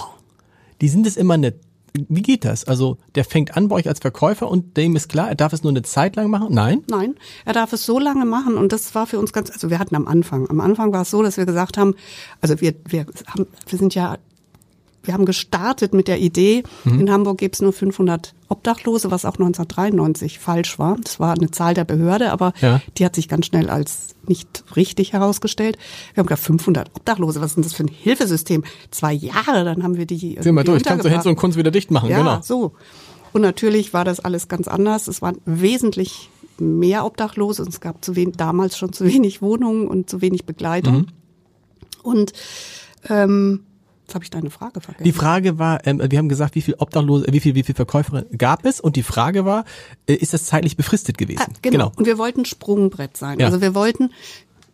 Die sind es immer eine. Wie geht das? Also der fängt an bei euch als Verkäufer und dem ist klar, er darf es nur eine Zeit lang machen? Nein? Nein, er darf es so lange machen und das war für uns ganz, also wir hatten am Anfang, am Anfang war es so, dass wir gesagt haben, also wir, wir haben, wir sind ja, wir haben gestartet mit der Idee, Mhm. in Hamburg gibt's nur 500 Obdachlose, was auch 1993 falsch war. Das war eine Zahl der Behörde, aber Ja. die hat sich ganz schnell als nicht richtig herausgestellt. Wir haben gesagt, 500 Obdachlose, was ist denn das für ein Hilfesystem? Zwei Jahre, dann haben wir die Sind wir durch. Kannst du. Hinz und Kunst wieder dicht machen, Ja, genau. so. Und natürlich war das alles ganz anders. Es waren wesentlich mehr Obdachlose und es gab zu wenig, damals schon zu wenig Wohnungen und zu wenig Begleitung. Mhm. Und ähm, jetzt habe ich deine Frage vergessen. Die Frage war, ähm, wir haben gesagt, wie viel Obdachlose, wie viel, wie viel Verkäuferinnen gab es? Und die Frage war, äh, ist das zeitlich befristet gewesen? Ah, genau. Und wir wollten Sprungbrett sein. Ja. Also wir wollten,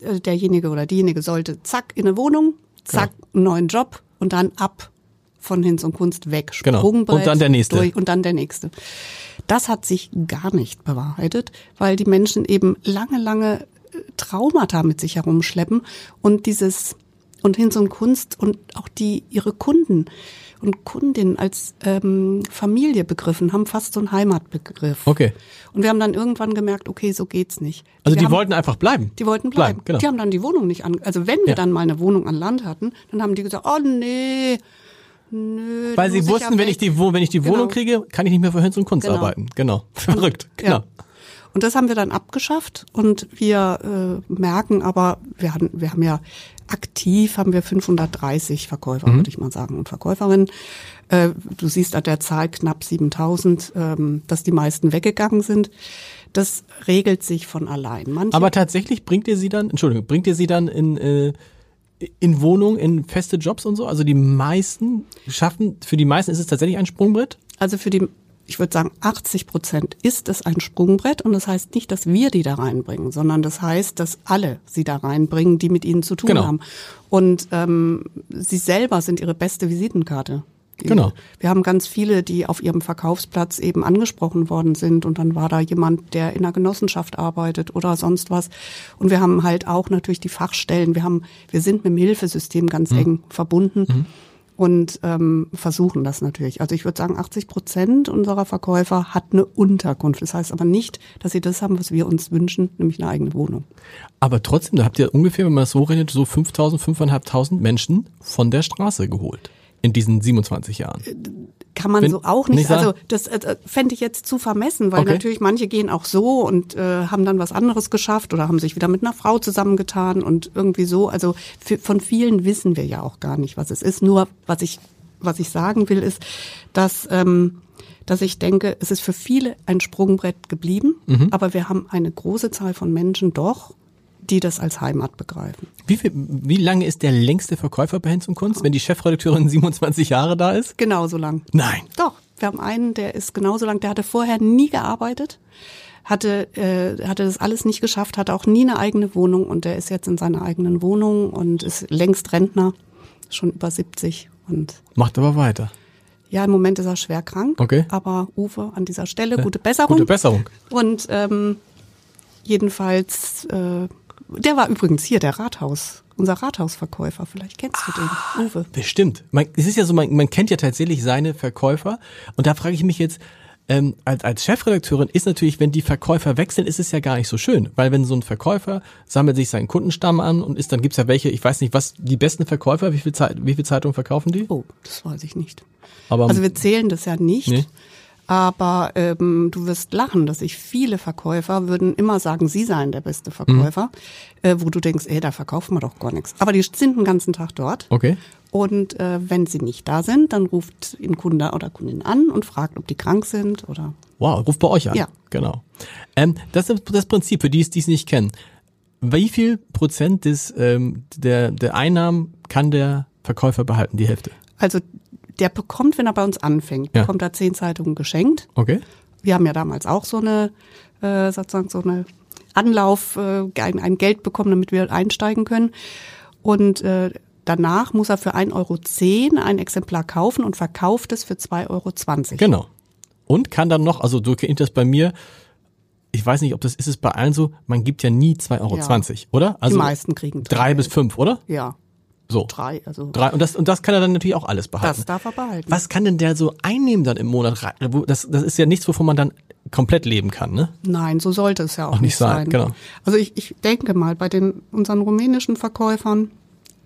äh, derjenige oder diejenige sollte zack in eine Wohnung, zack einen neuen Job und dann ab von Hinz und Kunst weg. Genau. Sprungbrett Und dann der nächste. Durch, und dann der nächste. Das hat sich gar nicht bewahrheitet, weil die Menschen eben lange, lange äh, Traumata mit sich herumschleppen und dieses und Hinz und Kunst und auch die ihre Kunden und Kundinnen als ähm, Familie begriffen haben, fast so einen Heimatbegriff. Okay. Und wir haben dann irgendwann gemerkt, okay, so geht's nicht. Also wir die haben, wollten einfach bleiben. die wollten bleiben. genau. Die haben dann die Wohnung nicht an. Also wenn wir Ja. dann mal eine Wohnung an Land hatten, dann haben die gesagt, oh nee, nö. Weil sie muss ich wussten, ja wenn ich die, wenn ich die Genau. Wohnung kriege, kann ich nicht mehr für Hinz und Kunst Genau. arbeiten. Genau. Verrückt. Genau. Ja. Und das haben wir dann abgeschafft und wir äh, merken aber, wir haben, wir haben ja aktiv haben wir 530 Verkäufer, Mhm. würde ich mal sagen, und Verkäuferinnen. Äh, du siehst an der Zahl knapp 7000, ähm, dass die meisten weggegangen sind. Das regelt sich von allein. Manche, Aber tatsächlich bringt ihr sie dann, Entschuldigung, bringt ihr sie dann in, äh, in Wohnungen, in feste Jobs und so? Also die meisten schaffen, für die meisten ist es tatsächlich ein Sprungbrett? Also für die, ich würde sagen, 80 Prozent ist es ein Sprungbrett und das heißt nicht, dass wir die da reinbringen, sondern das heißt, dass alle sie da reinbringen, die mit ihnen zu tun Genau. haben. Und ähm, sie selber sind ihre beste Visitenkarte. Genau. Wir haben ganz viele, die auf ihrem Verkaufsplatz eben angesprochen worden sind und dann war da jemand, der in einer Genossenschaft arbeitet oder sonst was. Und wir haben halt auch natürlich die Fachstellen. Wir haben, wir sind mit dem Hilfesystem ganz Mhm. eng verbunden und ähm, versuchen das natürlich. Also ich würde sagen, 80 Prozent unserer Verkäufer hat eine Unterkunft. Das heißt aber nicht, dass sie das haben, was wir uns wünschen, nämlich eine eigene Wohnung. Aber trotzdem, da habt ihr ungefähr, wenn man das so rechnet, so 5000, 5500 Menschen von der Straße geholt. In diesen 27 Jahren. Kann man Wenn- so auch nicht. nicht also das äh, fände ich jetzt zu vermessen, weil Okay. natürlich manche gehen auch so und äh, haben dann was anderes geschafft oder haben sich wieder mit einer Frau zusammengetan und irgendwie so. Also für, von vielen wissen wir ja auch gar nicht, was es ist. Nur was ich was ich sagen will ist, dass ähm, dass ich denke, es ist für viele ein Sprungbrett geblieben, Mhm. aber wir haben eine große Zahl von Menschen doch, die das als Heimat begreifen. Wie, viel, wie lange ist der längste Verkäufer bei Hinz und Kunst, wenn die Chefredakteurin 27 Jahre da ist? Genauso lang. Nein. Doch, wir haben einen, der ist genauso lang, der hatte vorher nie gearbeitet, hatte, äh, hatte das alles nicht geschafft, hatte auch nie eine eigene Wohnung und der ist jetzt in seiner eigenen Wohnung und ist längst Rentner, schon über 70 und Macht aber weiter. ja, im Moment ist er schwer krank, Okay. aber Uwe an dieser Stelle, gute Besserung. Gute Besserung. Und ähm, jedenfalls, äh, der war übrigens hier, der Rathaus, unser Rathausverkäufer, vielleicht kennst du Ah. den, Uwe. Bestimmt. Man, es ist ja so, man, man kennt ja tatsächlich seine Verkäufer. Und da frage ich mich jetzt, ähm, als, als Chefredakteurin ist natürlich, wenn die Verkäufer wechseln, ist es ja gar nicht so schön. Weil wenn so ein Verkäufer sammelt sich seinen Kundenstamm an und ist, dann gibt's ja welche, ich weiß nicht, was die besten Verkäufer, wie viel, Zeit, wie viel Zeitungen verkaufen die? Oh, das weiß ich nicht. Aber Also wir zählen das ja nicht. Nee. Aber ähm, du wirst lachen, dass ich viele Verkäufer würden immer sagen, sie seien der beste Verkäufer, Mhm. äh, wo du denkst, ey, da verkaufen wir doch gar nichts. Aber die sind den ganzen Tag dort. okay. Und äh, wenn sie nicht da sind, dann ruft ihn Kunde oder Kundin an und fragt, ob die krank sind oder Wow, ruft bei euch an. Ja. Genau. Ähm, das ist das Prinzip, für die es dies nicht kennen. Wie viel Prozent des, ähm, der, der Einnahmen kann der Verkäufer behalten? Die Hälfte. also der bekommt, wenn er bei uns anfängt, Ja. bekommt er zehn Zeitungen geschenkt. Okay. Wir haben ja damals auch so eine, äh, sozusagen so eine Anlauf, äh, ein, ein Geld bekommen, damit wir einsteigen können. Und äh, danach muss er für 1,10 Euro ein Exemplar kaufen und verkauft es für 2,20 Euro. Genau. Und kann dann noch, also du kennst das bei mir, ich weiß nicht, ob das ist es bei allen so, man gibt ja nie 2,20 Euro, Ja. oder? Also Die meisten kriegen drei bis fünf, oder? Ja, So. drei. Also Drei. Und das, und das kann er dann natürlich auch alles behalten. das darf er behalten. Was kann denn der so einnehmen dann im Monat? Wo- Das, das ist ja nichts, wovon man dann komplett leben kann, ne? Nein, so sollte es ja auch, Auch nicht sein, sein. genau. Also ich, ich denke mal, bei den unseren rumänischen Verkäufern,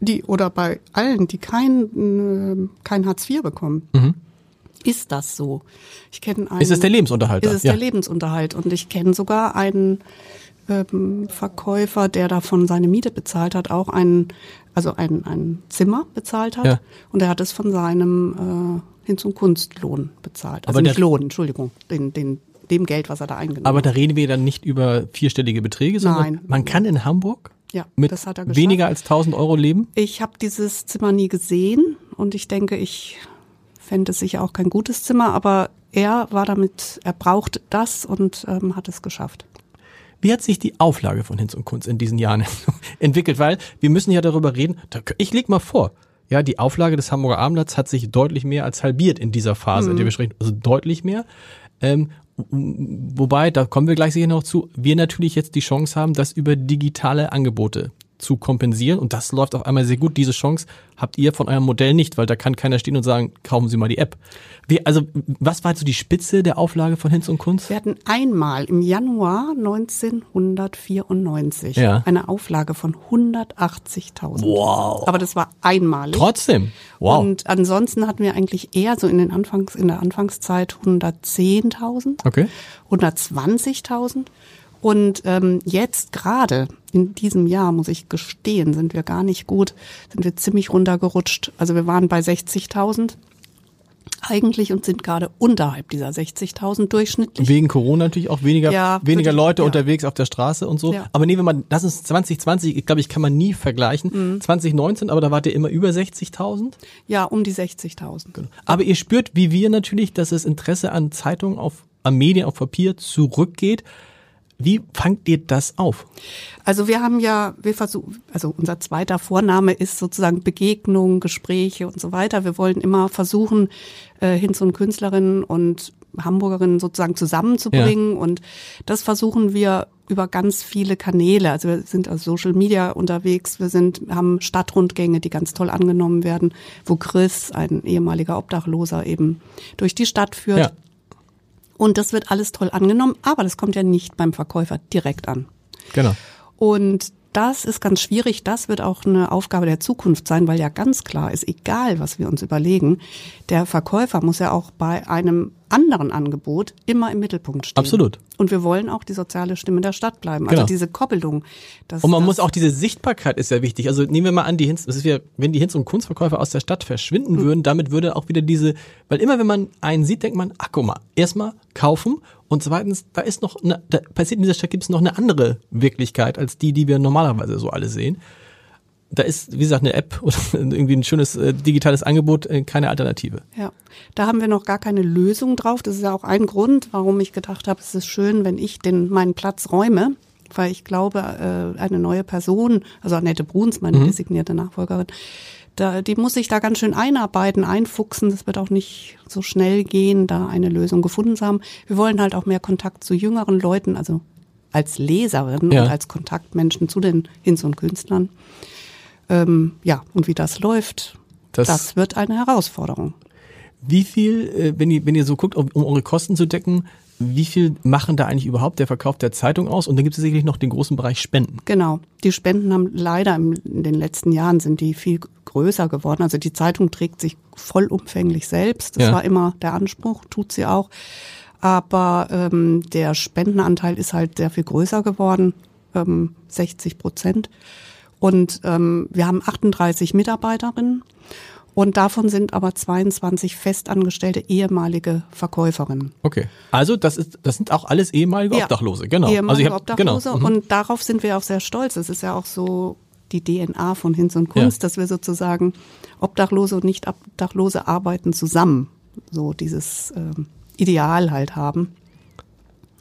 die oder bei allen, die kein, äh, kein Hartz IV bekommen, ist das so. Ich kenne einen. Mhm. Ist es der Lebensunterhalt? Ist es ja. der Lebensunterhalt. Und ich kenne sogar einen ähm, Verkäufer, der davon seine Miete bezahlt hat, auch ein, also ein, ein Zimmer bezahlt hat. Ja. Und er hat es von seinem äh, Hin- zum Kunstlohn bezahlt. Also Aber nicht Lohn, Entschuldigung, den, den, dem Geld, was er da eingenommen Aber hat. da reden wir dann nicht über vierstellige Beträge, sondern Nein. man kann in Hamburg Ja, mit das hat er geschafft. weniger als 1000 Euro leben. Ich habe dieses Zimmer nie gesehen und ich denke, ich fände es sicher auch kein gutes Zimmer, aber er war damit, er braucht das und ähm, hat es geschafft. Wie hat sich die Auflage von Hinz und Kunst in diesen Jahren entwickelt? Weil wir müssen ja darüber reden. Ich leg mal vor. Ja, die Auflage des Hamburger Abendblatts hat sich deutlich mehr als halbiert in dieser Phase, in der wir sprechen. Also deutlich mehr. Ähm, wobei, da kommen wir gleich sicher noch zu, wir natürlich jetzt die Chance haben, das über digitale Angebote zu kompensieren. Und das läuft auf einmal sehr gut. Diese Chance habt ihr von eurem Modell nicht, weil da kann keiner stehen und sagen, kaufen Sie mal die App. Wie, also, was war so die Spitze der Auflage von Hinz und Kunst? Wir hatten einmal im Januar 1994 Ja. eine Auflage von 180.000. Wow. Aber das war einmalig. Trotzdem. Wow. Und ansonsten hatten wir eigentlich eher so in den Anfangs, in der Anfangszeit 110.000. okay. 120.000. Und ähm, jetzt gerade in diesem Jahr, muss ich gestehen, sind wir gar nicht gut, sind wir ziemlich runtergerutscht. Also wir waren bei 60.000 eigentlich und sind gerade unterhalb dieser 60.000 durchschnittlich. Wegen Corona natürlich auch weniger, Ja, weniger Leute ja. unterwegs auf der Straße und so. Ja. Aber nehmen wir mal, das ist 2020, ich glaube, ich kann man nie vergleichen. Mhm. 2019, aber da wart ihr immer über 60.000. Ja, um die 60.000. Aber ihr spürt, wie wir natürlich, dass das Interesse an Zeitungen auf, an Medien auf Papier zurückgeht. Wie fangt ihr das auf? Also wir haben ja, wir versuchen, also unser zweiter Vorname ist sozusagen Begegnungen, Gespräche und so weiter. Wir wollen immer versuchen, äh, Hinz und Künstlerinnen und Hamburgerinnen sozusagen zusammenzubringen und das versuchen wir über ganz viele Kanäle. Also wir sind als Social Media unterwegs, wir sind, haben Stadtrundgänge, die ganz toll angenommen werden, wo Chris, ein ehemaliger Obdachloser, eben durch die Stadt führt. Ja. Und das wird alles toll angenommen, aber das kommt ja nicht beim Verkäufer direkt an. Genau. Und das ist ganz schwierig. Das wird auch eine Aufgabe der Zukunft sein, weil ja ganz klar ist, egal was wir uns überlegen, der Verkäufer muss ja auch bei einem anderen Angebot immer im Mittelpunkt stehen. Absolut. Und wir wollen auch die soziale Stimme der Stadt bleiben. Also Genau. diese Koppelung. Das, Und man das, muss auch diese Sichtbarkeit ist ja wichtig. Also nehmen wir mal an, die Hinz, das ist ja, wenn die Hinz- und Kunstverkäufer aus der Stadt verschwinden Hm. würden, damit würde auch wieder diese, weil immer wenn man einen sieht, denkt man, ach guck mal, erstmal kaufen und zweitens, da ist noch, eine, da passiert in dieser Stadt gibt es noch eine andere Wirklichkeit als die, die wir normalerweise so alle sehen. Da ist, wie gesagt, eine App oder irgendwie ein schönes äh, digitales Angebot äh, keine Alternative. Ja, da haben wir noch gar keine Lösung drauf. Das ist ja auch ein Grund, warum ich gedacht habe, es ist schön, wenn ich den meinen Platz räume, weil ich glaube, äh, eine neue Person, also Annette Bruns, meine designierte Nachfolgerin, da, die muss sich da ganz schön einarbeiten, einfuchsen. Das wird auch nicht so schnell gehen, da eine Lösung gefunden zu haben. Wir wollen halt auch mehr Kontakt zu jüngeren Leuten, also als Leserin Ja. und als Kontaktmenschen zu den Hinz- und Künstlern. Ähm, ja, und wie das läuft, Das- das wird eine Herausforderung. Wie viel, äh, wenn ihr, wenn ihr so guckt, um, um eure Kosten zu decken, wie viel machen da eigentlich überhaupt der Verkauf der Zeitung aus? Und dann gibt es sicherlich noch den großen Bereich Spenden. Genau. Die Spenden haben leider in den letzten Jahren sind die viel größer geworden. Also die Zeitung trägt sich vollumfänglich selbst. Das Ja. war immer der Anspruch, tut sie auch. Aber ähm, der Spendenanteil ist halt sehr viel größer geworden, ähm, 60 Prozent. Und ähm, wir haben 38 Mitarbeiterinnen und davon sind aber 22 festangestellte ehemalige Verkäuferinnen. Okay. Also das ist, das sind auch alles ehemalige Ja. Obdachlose, genau. Ehemalige also ich hab, genau. Obdachlose. mhm. Und darauf sind wir auch sehr stolz. Es ist ja auch so die DNA von Hinz und Kunst, Ja. dass wir sozusagen Obdachlose und nicht Obdachlose arbeiten zusammen. So dieses ähm, Ideal halt haben.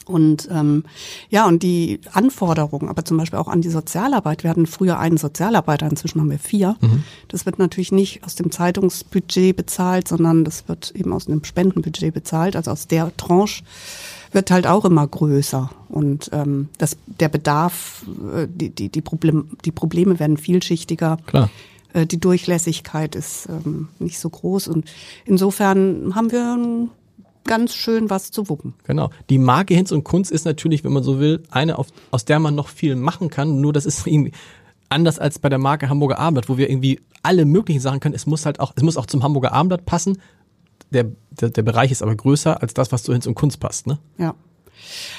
Und ähm, ja, und die Anforderungen, aber zum Beispiel auch an die Sozialarbeit. Wir hatten früher einen Sozialarbeiter, inzwischen haben wir vier. Mhm. Das wird natürlich nicht aus dem Zeitungsbudget bezahlt, sondern das wird eben aus einem Spendenbudget bezahlt. Also aus der Tranche wird halt auch immer größer. Und ähm, das, der Bedarf, äh, die, die, die, Problem, die Probleme werden vielschichtiger. Klar. Äh, Die Durchlässigkeit ist ähm, nicht so groß. Und insofern haben wir ein ganz schön was zu wuppen. Genau. Die Marke Hinz und Kunst ist natürlich, wenn man so will, eine, auf, aus der man noch viel machen kann. Nur das ist irgendwie anders als bei der Marke Hamburger Abendblatt, wo wir irgendwie alle möglichen Sachen können. Es muss halt auch, es muss auch zum Hamburger Abendblatt passen. Der, der, der Bereich ist aber größer als das, was zu Hinz und Kunst passt, ne? Ja.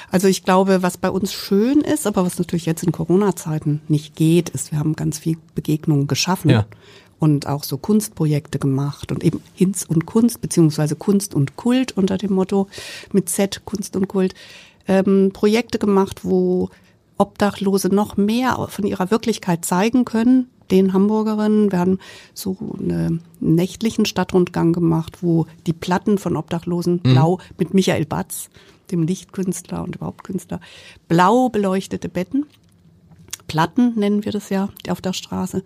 Also ich glaube, was bei uns schön ist, aber was natürlich jetzt in Corona-Zeiten nicht geht, ist, wir haben ganz viel Begegnungen geschaffen Ja. Und auch so Kunstprojekte gemacht und eben Hinz und Kunst, beziehungsweise Kunst und Kult unter dem Motto mit Z, Kunst und Kult, ähm, Projekte gemacht, wo Obdachlose noch mehr von ihrer Wirklichkeit zeigen können, den Hamburgerinnen. Wir haben so einen nächtlichen Stadtrundgang gemacht, wo die Platten von Obdachlosen blau mit Michael Batz, dem Lichtkünstler und überhaupt Künstler, blau beleuchtete Betten. Platten nennen wir das ja auf der Straße.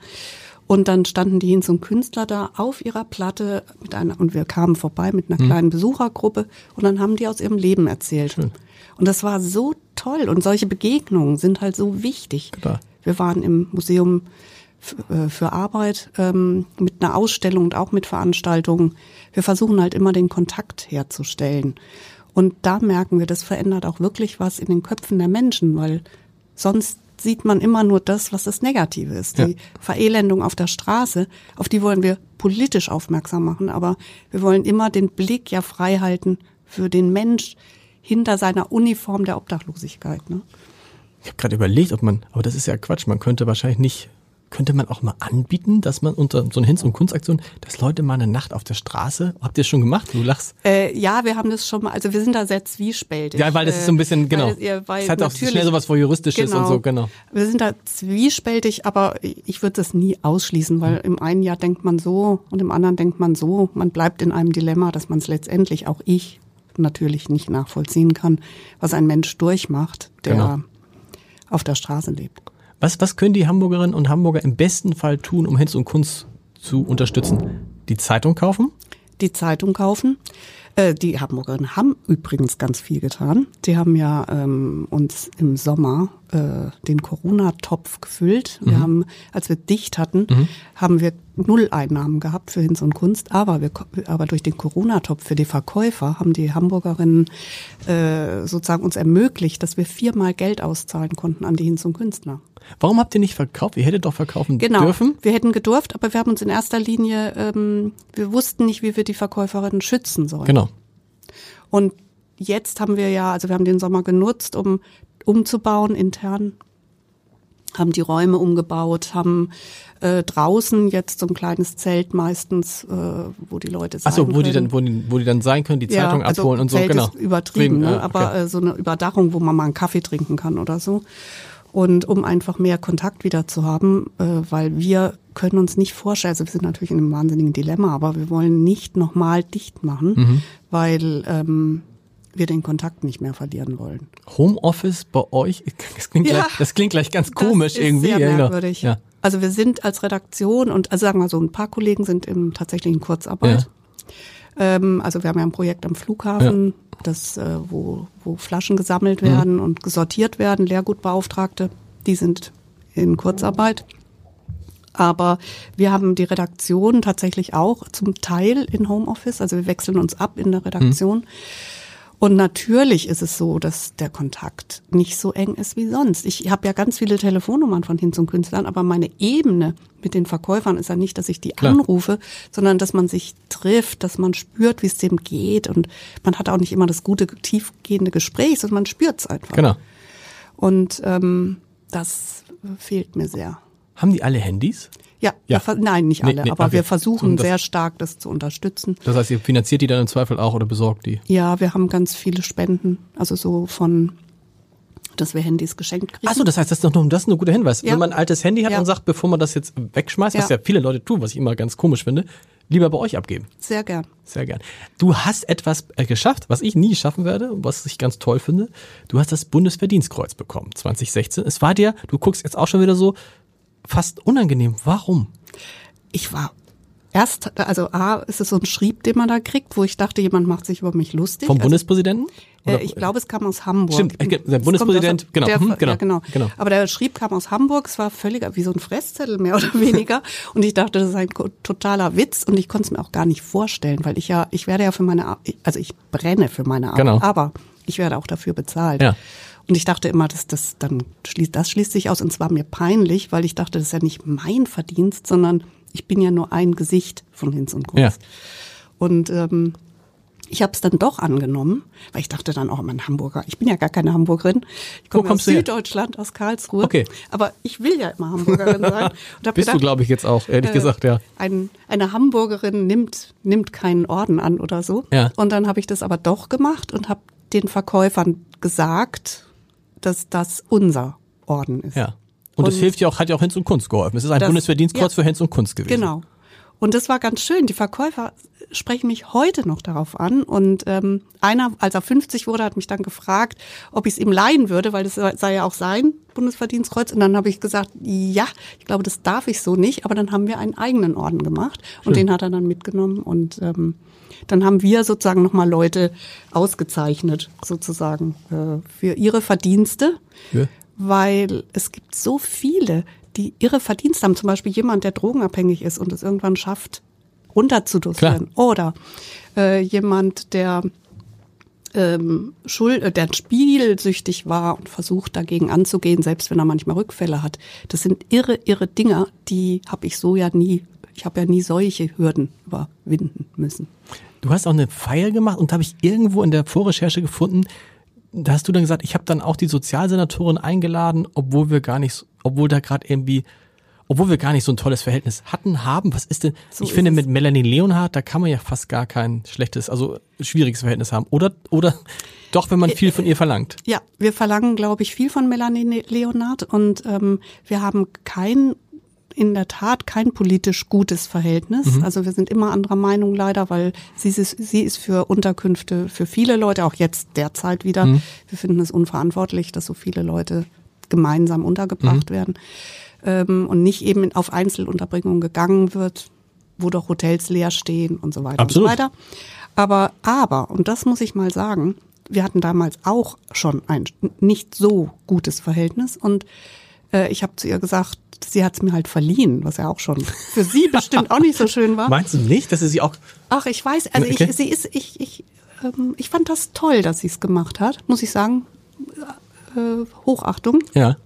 Und dann standen die Hinz und Künstler da auf ihrer Platte mit einer, und wir kamen vorbei mit einer kleinen Besuchergruppe und dann haben die aus ihrem Leben erzählt. Und das war so toll und solche Begegnungen sind halt so wichtig. Klar. Wir waren im Museum äh, für Arbeit ähm, mit einer Ausstellung und auch mit Veranstaltungen. Wir versuchen halt immer den Kontakt herzustellen. Und da merken wir, das verändert auch wirklich was in den Köpfen der Menschen, weil sonst sieht man immer nur das, was das Negative ist. Ja. Die Verelendung auf der Straße, auf die wollen wir politisch aufmerksam machen, aber wir wollen immer den Blick ja frei halten für den Mensch hinter seiner Uniform der Obdachlosigkeit. Ne? Ich habe gerade überlegt, ob man, aber das ist ja Quatsch, man könnte wahrscheinlich nicht, könnte man auch mal anbieten, dass man unter so eine Hinz- und Kunstaktion, dass Leute mal eine Nacht auf der Straße, habt ihr das schon gemacht? Du lachst. Äh, ja, wir haben das schon mal, also wir sind da sehr zwiespältig. Ja, weil das ist so ein bisschen, Äh, genau. Weil, ja, weil es hat auch schnell sowas Voyeuristisches und so, genau. Wir sind da zwiespältig, aber ich würde das nie ausschließen, weil im einen Jahr denkt man so und im anderen denkt man so. Man bleibt in einem Dilemma, dass man es letztendlich, auch ich, natürlich nicht nachvollziehen kann, was ein Mensch durchmacht, der Genau. auf der Straße lebt. Was, was können die Hamburgerinnen und Hamburger im besten Fall tun, um Hinz und Kunst zu unterstützen? Die Zeitung kaufen? die Zeitung kaufen. Äh, die Hamburgerinnen haben übrigens ganz viel getan. Die haben ja ähm, uns im Sommer äh, den Corona-Topf gefüllt. Wir haben, als wir dicht hatten, haben wir null Einnahmen gehabt für Hinz und Kunst, aber wir, aber durch den Corona-Topf für die Verkäufer haben die Hamburgerinnen äh, sozusagen uns ermöglicht, dass wir viermal Geld auszahlen konnten an die Hinz und Künstler. Warum habt ihr nicht verkauft? Ihr hättet doch verkaufen Genau. dürfen. Wir hätten gedurft, aber wir haben uns in erster Linie, ähm, wir wussten nicht, wie wir die Verkäuferinnen schützen sollen. Genau. Und jetzt haben wir ja, also wir haben den Sommer genutzt, um umzubauen intern, haben die Räume umgebaut, haben äh, draußen jetzt so ein kleines Zelt meistens, äh, wo die Leute sein Achso, wo die können. dann, wo die, wo die dann sein können, die Zeitung also abholen und so, Zelt genau. Ist übertrieben, Wegen, ne? äh, aber okay. äh, so eine Überdachung, wo man mal einen Kaffee trinken kann oder so. Und um einfach mehr Kontakt wieder zu haben, äh, weil wir können uns nicht vorstellen, also wir sind natürlich in einem wahnsinnigen Dilemma, aber wir wollen nicht nochmal dicht machen, Mhm. weil ähm, wir den Kontakt nicht mehr verlieren wollen. Homeoffice bei euch, das klingt, Ja. gleich, das klingt gleich ganz komisch irgendwie. Sehr ja, genau. merkwürdig. Ja. Also wir sind als Redaktion und also sagen wir so, ein paar Kollegen sind im tatsächlich in Kurzarbeit. Ähm, also wir haben ja ein Projekt am Flughafen, das, äh, wo, wo Flaschen gesammelt Mhm. werden und gesortiert werden, Leergutbeauftragte, die sind in Kurzarbeit. Aber wir haben die Redaktion tatsächlich auch zum Teil in Homeoffice, also wir wechseln uns ab in der Redaktion. Und natürlich ist es so, dass der Kontakt nicht so eng ist wie sonst. Ich habe ja ganz viele Telefonnummern von Hinz und Künstlern, aber meine Ebene mit den Verkäufern ist ja nicht, dass ich die Klar. anrufe, sondern dass man sich trifft, dass man spürt, wie es dem geht. Und man hat auch nicht immer das gute, tiefgehende Gespräch, sondern man spürt es einfach. Genau. Und ähm, das fehlt mir sehr. Haben die alle Handys? Ja, Ja. Nein, nicht Nee, alle, nee, aber okay. wir versuchen das- sehr stark, das zu unterstützen. Das heißt, ihr finanziert die dann im Zweifel auch oder besorgt die? Ja, wir haben ganz viele Spenden, also so von, dass wir Handys geschenkt kriegen. Achso, das heißt, das ist doch nur, das ist ein guter Hinweis. Ja. Wenn man ein altes Handy hat Ja. und sagt, bevor man das jetzt wegschmeißt, was Ja. ja viele Leute tun, was ich immer ganz komisch finde, lieber bei euch abgeben. Sehr gern. Sehr gern. Du hast etwas äh, geschafft, was ich nie schaffen werde, was ich ganz toll finde. Du hast das Bundesverdienstkreuz bekommen, 2016. Es war dir, du guckst jetzt auch schon wieder so, fast unangenehm. Warum? Ich war erst, also A, ist es so ein Schrieb, den man da kriegt, wo ich dachte, jemand macht sich über mich lustig. Vom also, Bundespräsidenten? Äh, ich glaube, es kam aus Hamburg. Stimmt, äh, der Bundespräsident, genau, Der, hm, genau, Ja, genau. genau. Aber der Schrieb kam aus Hamburg, es war völliger, wie so ein Fresszettel mehr oder weniger. und ich dachte, das ist ein totaler Witz und ich konnte es mir auch gar nicht vorstellen, weil ich ja, ich werde ja für meine, also ich brenne für meine Arbeit, Genau. aber ich werde auch dafür bezahlt. Ja. Und ich dachte immer, dass das dann schließt, das schließt sich aus und zwar mir peinlich, weil ich dachte, das ist ja nicht mein Verdienst, sondern ich bin ja nur ein Gesicht von Hinz und Kunst. Ja. Und ähm, ich habe es dann doch angenommen, weil ich dachte dann auch immer ein Hamburger. Ich bin ja gar keine Hamburgerin. Ich Wo komme aus kommst du her? Süddeutschland, aus Karlsruhe. Okay. Aber ich will ja immer Hamburgerin sein. Bist du, gedacht, glaube ich, jetzt auch, ehrlich äh, gesagt, ja. Ein, eine Hamburgerin nimmt, nimmt keinen Orden an oder so. Ja. Und dann habe ich das aber doch gemacht und habe den Verkäufern gesagt, dass das unser Orden ist. Ja. Und es Und- hilft ja auch, hat ja auch Hinz und Kunst geholfen. Es ist ein Das- Bundesverdienstkreuz ja. für Hinz und Kunst gewesen. Genau. Und das war ganz schön. Die Verkäufer sprechen mich heute noch darauf an. Und ähm, einer, als er 50 wurde, hat mich dann gefragt, ob ich es ihm leihen würde, weil das sei ja auch sein Bundesverdienstkreuz. Und dann habe ich gesagt, ja, ich glaube, das darf ich so nicht. Aber dann haben wir einen eigenen Orden gemacht und den hat er dann mitgenommen. Und ähm, dann haben wir sozusagen nochmal Leute ausgezeichnet, sozusagen, äh, für ihre Verdienste Ja. weil es gibt so viele, die ihre Verdienste haben. Zum Beispiel jemand, der drogenabhängig ist und es irgendwann schafft, runterzudosieren. Oder äh, jemand, der ähm, Schuld, äh, der spielsüchtig war und versucht dagegen anzugehen, selbst wenn er manchmal Rückfälle hat. Das sind irre, irre Dinger, die habe ich so ja nie, ich habe ja nie solche Hürden überwinden müssen. Du hast auch eine Feier gemacht und da habe ich irgendwo in der Vorrecherche gefunden, da hast du dann gesagt, ich habe dann auch die Sozialsenatorin eingeladen, obwohl wir gar nicht, obwohl da gerade irgendwie, obwohl wir gar nicht so ein tolles Verhältnis hatten, haben. Was ist denn? So ich ist finde es. mit Melanie Leonhardt, da kann man ja fast gar kein schlechtes, also schwieriges Verhältnis haben. Oder oder doch, wenn man viel von ihr verlangt. Ja, wir verlangen, glaube ich, viel von Melanie Ne- Leonard und ähm, wir haben kein, in der Tat kein politisch gutes Verhältnis. Also wir sind immer anderer Meinung leider, weil sie ist, sie ist für Unterkünfte für viele Leute, auch jetzt derzeit wieder. Wir finden es unverantwortlich, dass so viele Leute gemeinsam untergebracht werden ähm, und nicht eben auf Einzelunterbringung gegangen wird, wo doch Hotels leer stehen und so weiter Absolut. und so weiter. Aber, aber, und das muss ich mal sagen, wir hatten damals auch schon ein nicht so gutes Verhältnis und äh, ich habe zu ihr gesagt, sie hat es mir halt verliehen, was ja auch schon für sie bestimmt auch nicht so schön war. Meinst du nicht, dass sie sie auch. Ach, ich weiß, also Okay. ich, sie ist, ich, ich, ähm, ich fand das toll, dass sie es gemacht hat, muss ich sagen. Äh, Hochachtung. Ja.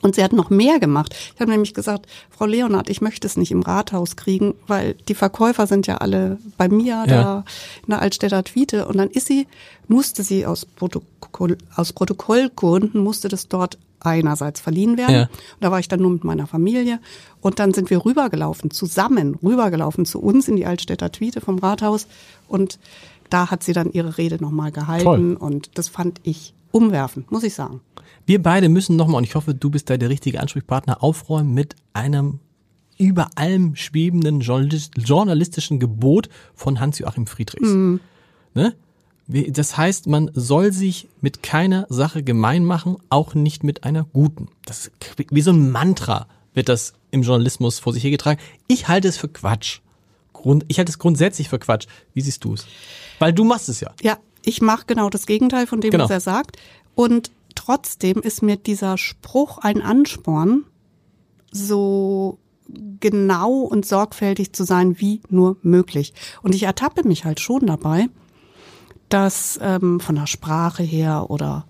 Und sie hat noch mehr gemacht. Ich habe nämlich gesagt, Frau Leonard, ich möchte es nicht im Rathaus kriegen, weil die Verkäufer sind ja alle bei mir da in der Altstädter Tweete. Und dann ist sie, musste sie aus, Protokoll, aus Protokollgründen, musste das dort einerseits verliehen werden. Ja. Und da war ich dann nur mit meiner Familie. Und dann sind wir rübergelaufen, zusammen rübergelaufen zu uns in die Altstädter Tweete vom Rathaus. Und da hat sie dann ihre Rede nochmal gehalten. Toll. Und das fand ich umwerfend, muss ich sagen. Wir beide müssen nochmal, und ich hoffe, du bist da der richtige Ansprechpartner, aufräumen mit einem über allem schwebenden journalist- journalistischen Gebot von Hans-Joachim Friedrichs. Ne? Das heißt, man soll sich mit keiner Sache gemein machen, auch nicht mit einer guten. Das ist wie so ein Mantra wird das im Journalismus vor sich hergetragen. Ich halte es für Quatsch. Grund, ich halte es grundsätzlich für Quatsch. Wie siehst du es? Weil du machst es ja. Ja, ich mache genau das Gegenteil von dem, Genau. was er sagt. Und trotzdem ist mir dieser Spruch ein Ansporn, so genau und sorgfältig zu sein wie nur möglich. Und ich ertappe mich halt schon dabei, dass ähm, von der Sprache her oder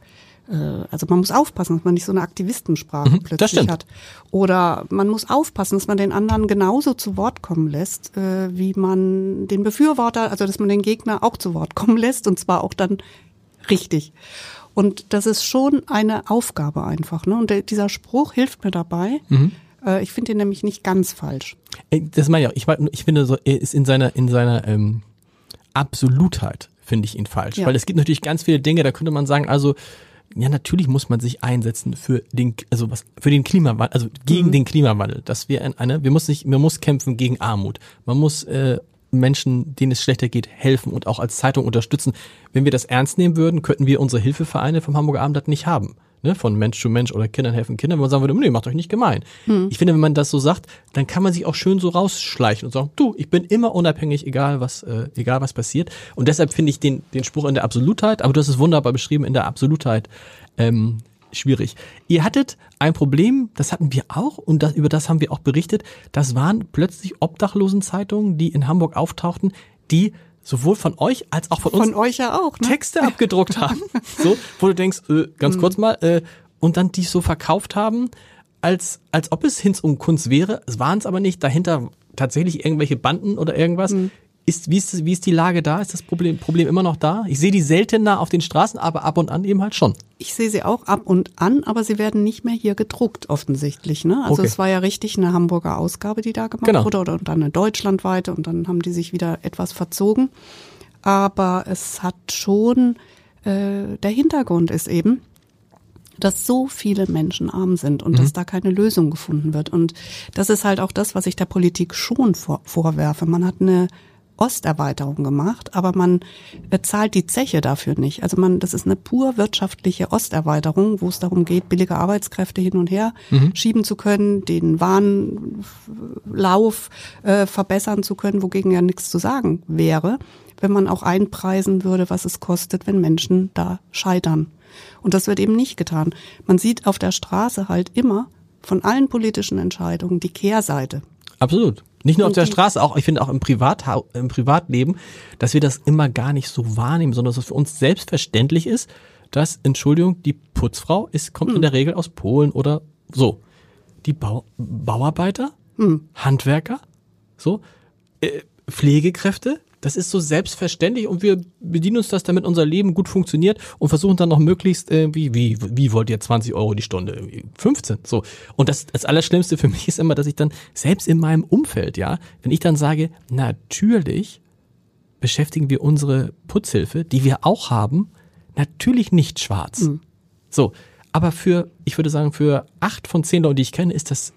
äh, also man muss aufpassen, dass man nicht so eine Aktivistensprache Mhm, plötzlich hat. Oder man muss aufpassen, dass man den anderen genauso zu Wort kommen lässt, äh, wie man den Befürworter, also dass man den Gegner auch zu Wort kommen lässt und zwar auch dann richtig. Und das ist schon eine Aufgabe einfach. Ne? Und dieser Spruch hilft mir dabei. Mhm. Äh, ich finde ihn nämlich nicht ganz falsch. Das meine ich auch. Ich, ich finde, so, er ist in seiner, in seiner ähm, Absolutheit, finde ich ihn falsch. Ja. Weil es gibt natürlich ganz viele Dinge, da könnte man sagen, also, ja, natürlich muss man sich einsetzen für den, also was, für den Klimawandel, also gegen den Klimawandel, dass wir in eine, wir muss sich, man muss kämpfen gegen Armut. Man muss äh, Menschen, denen es schlechter geht, helfen und auch als Zeitung unterstützen. Wenn wir das ernst nehmen würden, könnten wir unsere Hilfevereine vom Hamburger Abendblatt nicht haben. Ne, von Mensch zu Mensch oder Kindern helfen Kindern, wenn man sagen würde, nee, macht euch nicht gemein. Ich finde, wenn man das so sagt, dann kann man sich auch schön so rausschleichen und sagen, du, ich bin immer unabhängig, egal was, äh, egal was passiert. Und deshalb finde ich den, den Spruch in der Absolutheit, aber du hast es wunderbar beschrieben, in der Absolutheit ähm, schwierig. Ihr hattet ein Problem, das hatten wir auch und das, über das haben wir auch berichtet. Das waren plötzlich Obdachlosenzeitungen, die in Hamburg auftauchten, die sowohl von euch als auch von uns Von euch ja auch. Ne? Texte abgedruckt haben, so, wo du denkst, äh, ganz kurz mal, äh, und dann die so verkauft haben, als, als ob es Hinz und Kunst wäre. Es waren es aber nicht. Dahinter tatsächlich irgendwelche Banden oder irgendwas. Ist, wie, ist, wie ist die Lage da? Ist das Problem, Problem immer noch da? Ich sehe die seltener auf den Straßen, aber ab und an eben halt schon. Ich sehe sie auch ab und an, aber sie werden nicht mehr hier gedruckt, offensichtlich. Ne? Also Okay. es war ja richtig eine Hamburger Ausgabe, die da gemacht Genau. wurde, oder und dann eine deutschlandweite und dann haben die sich wieder etwas verzogen. Aber es hat schon, äh, der Hintergrund ist eben, dass so viele Menschen arm sind und dass da keine Lösung gefunden wird. Und das ist halt auch das, was ich der Politik schon vor, vorwerfe. Man hat eine Osterweiterung gemacht, aber man zahlt die Zeche dafür nicht. Also man, das ist eine pur wirtschaftliche Osterweiterung, wo es darum geht, billige Arbeitskräfte hin und her schieben zu können, den Warenlauf äh, verbessern zu können, wogegen ja nichts zu sagen wäre, wenn man auch einpreisen würde, was es kostet, wenn Menschen da scheitern. Und das wird eben nicht getan. Man sieht auf der Straße halt immer von allen politischen Entscheidungen die Kehrseite. Absolut. Nicht nur auf der die- Straße, auch ich finde auch im, Privathau im Privatleben, dass wir das immer gar nicht so wahrnehmen, sondern dass es für uns selbstverständlich ist, dass, Entschuldigung, die Putzfrau ist, kommt in der Regel aus Polen oder so. Die Bau Bauarbeiter, Handwerker, so, äh, Pflegekräfte, das ist so selbstverständlich und wir bedienen uns das, damit unser Leben gut funktioniert und versuchen dann noch möglichst irgendwie, wie, wie wollt ihr 20 Euro die Stunde? Irgendwie 15, so. Und das, das Allerschlimmste für mich ist immer, dass ich dann selbst in meinem Umfeld, ja, wenn ich dann sage, natürlich beschäftigen wir unsere Putzhilfe, die wir auch haben, natürlich nicht schwarz. So. Aber für, ich würde sagen, für acht von zehn Leuten, die ich kenne, ist das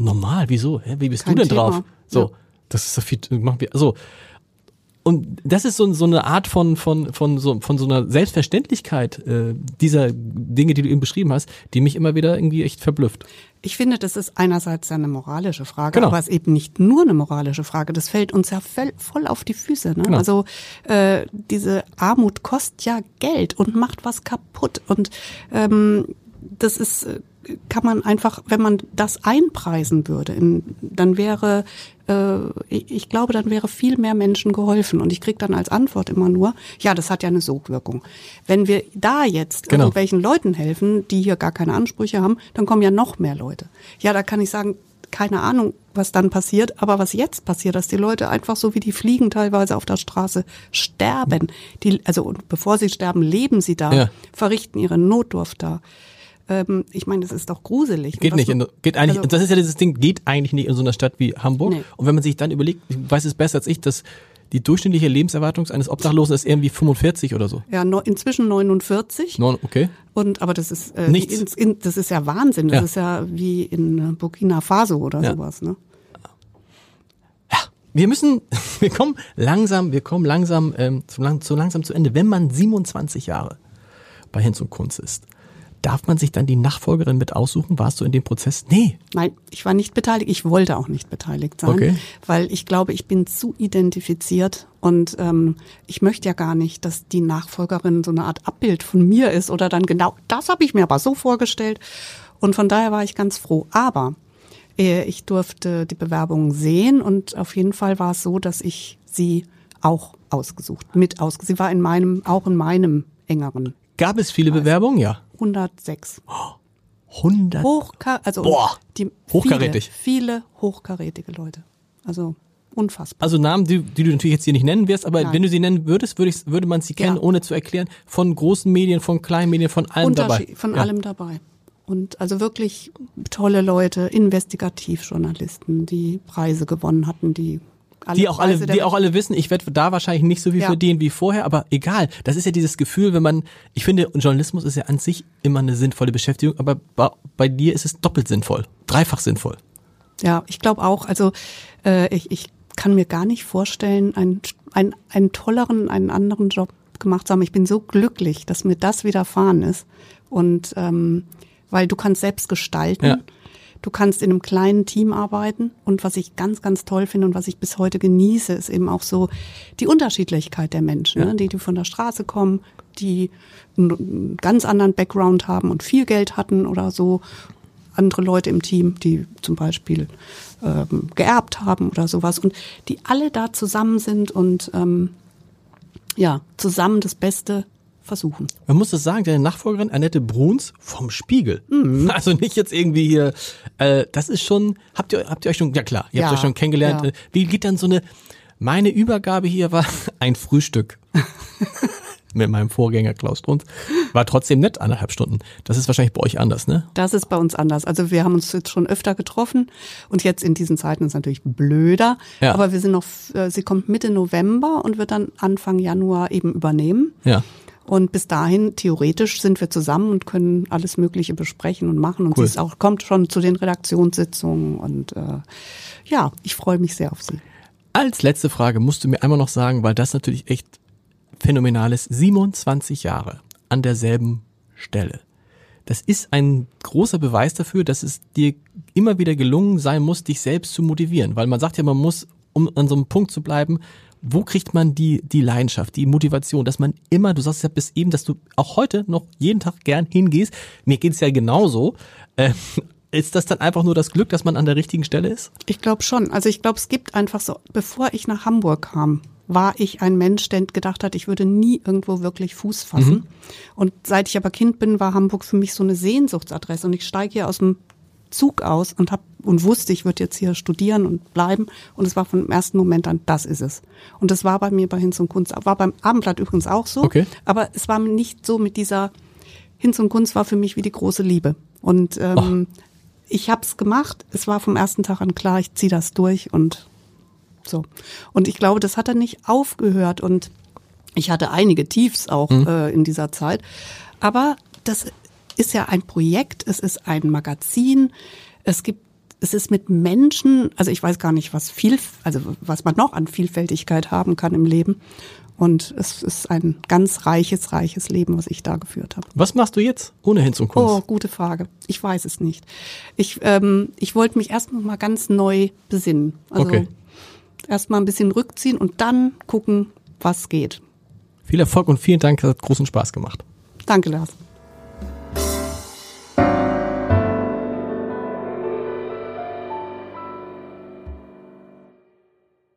normal. Wieso? Hä? Wie bist Kein du denn Thema. drauf? So. Ja. Das ist so viel, machen wir, so. Und das ist so, so eine Art von, von, von, so, von so einer Selbstverständlichkeit äh, dieser Dinge, die du eben beschrieben hast, die mich immer wieder irgendwie echt verblüfft. Ich finde, das ist einerseits eine moralische Frage, Genau. aber es ist eben nicht nur eine moralische Frage. Das fällt uns ja voll, auf die Füße. Ne? Genau. Also äh, diese Armut kostet ja Geld und macht was kaputt. Und ähm, das ist äh, kann man einfach, wenn man das einpreisen würde, dann wäre, äh, ich glaube, dann wäre viel mehr Menschen geholfen. Und ich krieg dann als Antwort immer nur, ja, das hat ja eine Sogwirkung. Wenn wir da jetzt Genau. irgendwelchen Leuten helfen, die hier gar keine Ansprüche haben, dann kommen ja noch mehr Leute. Ja, da kann ich sagen, keine Ahnung, was dann passiert, aber was jetzt passiert, dass die Leute einfach so wie die Fliegen teilweise auf der Straße sterben. Die, also bevor sie sterben, leben sie da, Ja. verrichten ihre Notdurft da. Ähm, ich meine, das ist doch gruselig. Geht nicht, in, geht eigentlich, also- das ist ja dieses Ding, geht eigentlich nicht in so einer Stadt wie Hamburg. Nee. Und wenn man sich dann überlegt, weiß es besser als ich, dass die durchschnittliche Lebenserwartung eines Obdachlosen ist irgendwie 45 oder so. Ja, no, inzwischen 49. Neun, okay. Und aber das ist äh, Nichts. ins- in, das ist ja Wahnsinn. Das Ja. ist ja wie in äh, Burkina Faso oder Ja. sowas. Ne? Wir müssen, wir kommen langsam, wir kommen langsam, ähm, zu, lang, zu langsam zu Ende. Wenn man 27 Jahre bei Hinz und Kunz ist, darf man sich dann die Nachfolgerin mit aussuchen? Warst du in dem Prozess? Nee. Nein, ich war nicht beteiligt. Ich wollte auch nicht beteiligt sein, Okay. weil ich glaube, ich bin zu identifiziert und ähm, ich möchte ja gar nicht, dass die Nachfolgerin so eine Art Abbild von mir ist oder dann genau das habe ich mir aber so vorgestellt und von daher war ich ganz froh. Aber äh, ich durfte die Bewerbung sehen und auf jeden Fall war es so, dass ich sie auch ausgesucht, mit ausgesucht. Sie war in meinem, auch in meinem engeren Gab es viele Bewerbungen? Ja. 106. 100. Hochka also Boah, die hochkarätig. Viele, viele hochkarätige Leute. Also unfassbar. Also Namen, die, die du natürlich jetzt hier nicht nennen wirst, aber Nein. wenn du sie nennen würdest, würde, ich, würde man sie kennen, Ja. ohne zu erklären. Von großen Medien, von kleinen Medien, von allem dabei. Von Ja. allem dabei. Und also wirklich tolle Leute, Investigativjournalisten, die Preise gewonnen hatten, die alle Die auch alle, Preise der die auch alle wissen, ich werde da wahrscheinlich nicht so viel Ja. verdienen wie vorher, aber egal. Das ist ja dieses Gefühl, wenn man, ich finde, Journalismus ist ja an sich immer eine sinnvolle Beschäftigung, aber bei, bei dir ist es doppelt sinnvoll, dreifach sinnvoll. Ja, ich glaube auch. Also äh, ich, ich kann mir gar nicht vorstellen, einen, einen, einen tolleren, einen anderen Job gemacht zu haben. Ich bin so glücklich, dass mir das widerfahren ist. Und ähm, weil du kannst selbst gestalten. Ja. Du kannst in einem kleinen Team arbeiten und was ich ganz, ganz toll finde und was ich bis heute genieße, ist eben auch so die Unterschiedlichkeit der Menschen, Ja. ne? die, die von der Straße kommen, die einen ganz anderen Background haben und viel Geld hatten oder so. Andere Leute im Team, die zum Beispiel ähm, geerbt haben oder sowas und die alle da zusammen sind und ähm, ja, zusammen das Beste versuchen. Man muss das sagen, deine Nachfolgerin Annette Bruns vom Spiegel. Mhm. Also nicht jetzt irgendwie hier, äh, das ist schon, habt ihr, habt ihr euch schon, ja klar, ihr habt Ja, euch schon kennengelernt. ja. Wie geht dann so eine, meine Übergabe hier war ein Frühstück. Mit meinem Vorgänger Klaus Strunz. War trotzdem nett, anderthalb Stunden. Das ist wahrscheinlich bei euch anders, ne? Das ist bei uns anders. Also wir haben uns jetzt schon öfter getroffen und jetzt in diesen Zeiten ist es natürlich blöder. Ja. Aber wir sind noch, äh, sie kommt Mitte November und wird dann Anfang Januar eben übernehmen. Ja. Und bis dahin, theoretisch, sind wir zusammen und können alles Mögliche besprechen und machen. Und Cool. sie ist auch, kommt schon zu den Redaktionssitzungen und äh, ja, ich freue mich sehr auf sie. Als letzte Frage musst du mir einmal noch sagen, weil das natürlich echt phänomenal ist. 27 Jahre an derselben Stelle. Das ist ein großer Beweis dafür, dass es dir immer wieder gelungen sein muss, dich selbst zu motivieren. Weil man sagt ja, man muss, um an so einem Punkt zu bleiben, wo kriegt man die, die Leidenschaft, die Motivation, dass man immer, du sagst ja bis eben, dass du auch heute noch jeden Tag gern hingehst. Mir geht's ja genauso. Äh, ist das dann einfach nur das Glück, dass man an der richtigen Stelle ist? Ich glaube schon. Also ich glaube, es gibt einfach so, bevor ich nach Hamburg kam, war ich ein Mensch, der gedacht hat, ich würde nie irgendwo wirklich Fuß fassen. Und seit ich aber Kind bin, war Hamburg für mich so eine Sehnsuchtsadresse. Und ich steige hier aus dem Zug aus und hab und wusste, ich würde jetzt hier studieren und bleiben. Und es war von dem ersten Moment an, das ist es. Und das war bei mir bei Hinz und Kunst, war beim Abendblatt übrigens auch so. Okay. Aber es war nicht so mit dieser Hinz und Kunst war für mich wie die große Liebe. Und ähm, ich habe es gemacht. Es war vom ersten Tag an klar, ich ziehe das durch und so. Und ich glaube, das hat dann nicht aufgehört. Und ich hatte einige Tiefs auch äh, in dieser Zeit. Aber das ist ja ein Projekt, es ist ein Magazin, es gibt es ist mit Menschen, also ich weiß gar nicht, was viel, also was man noch an Vielfältigkeit haben kann im Leben. Und es ist ein ganz reiches, reiches Leben, was ich da geführt habe. Was machst du jetzt ohne Hinz und Kunst? Oh, gute Frage. Ich weiß es nicht. Ich, ähm, ich wollte mich erst mal ganz neu besinnen. Also Okay. erst mal ein bisschen rückziehen und dann gucken, was geht. Viel Erfolg und vielen Dank, hat großen Spaß gemacht. Danke, Lars.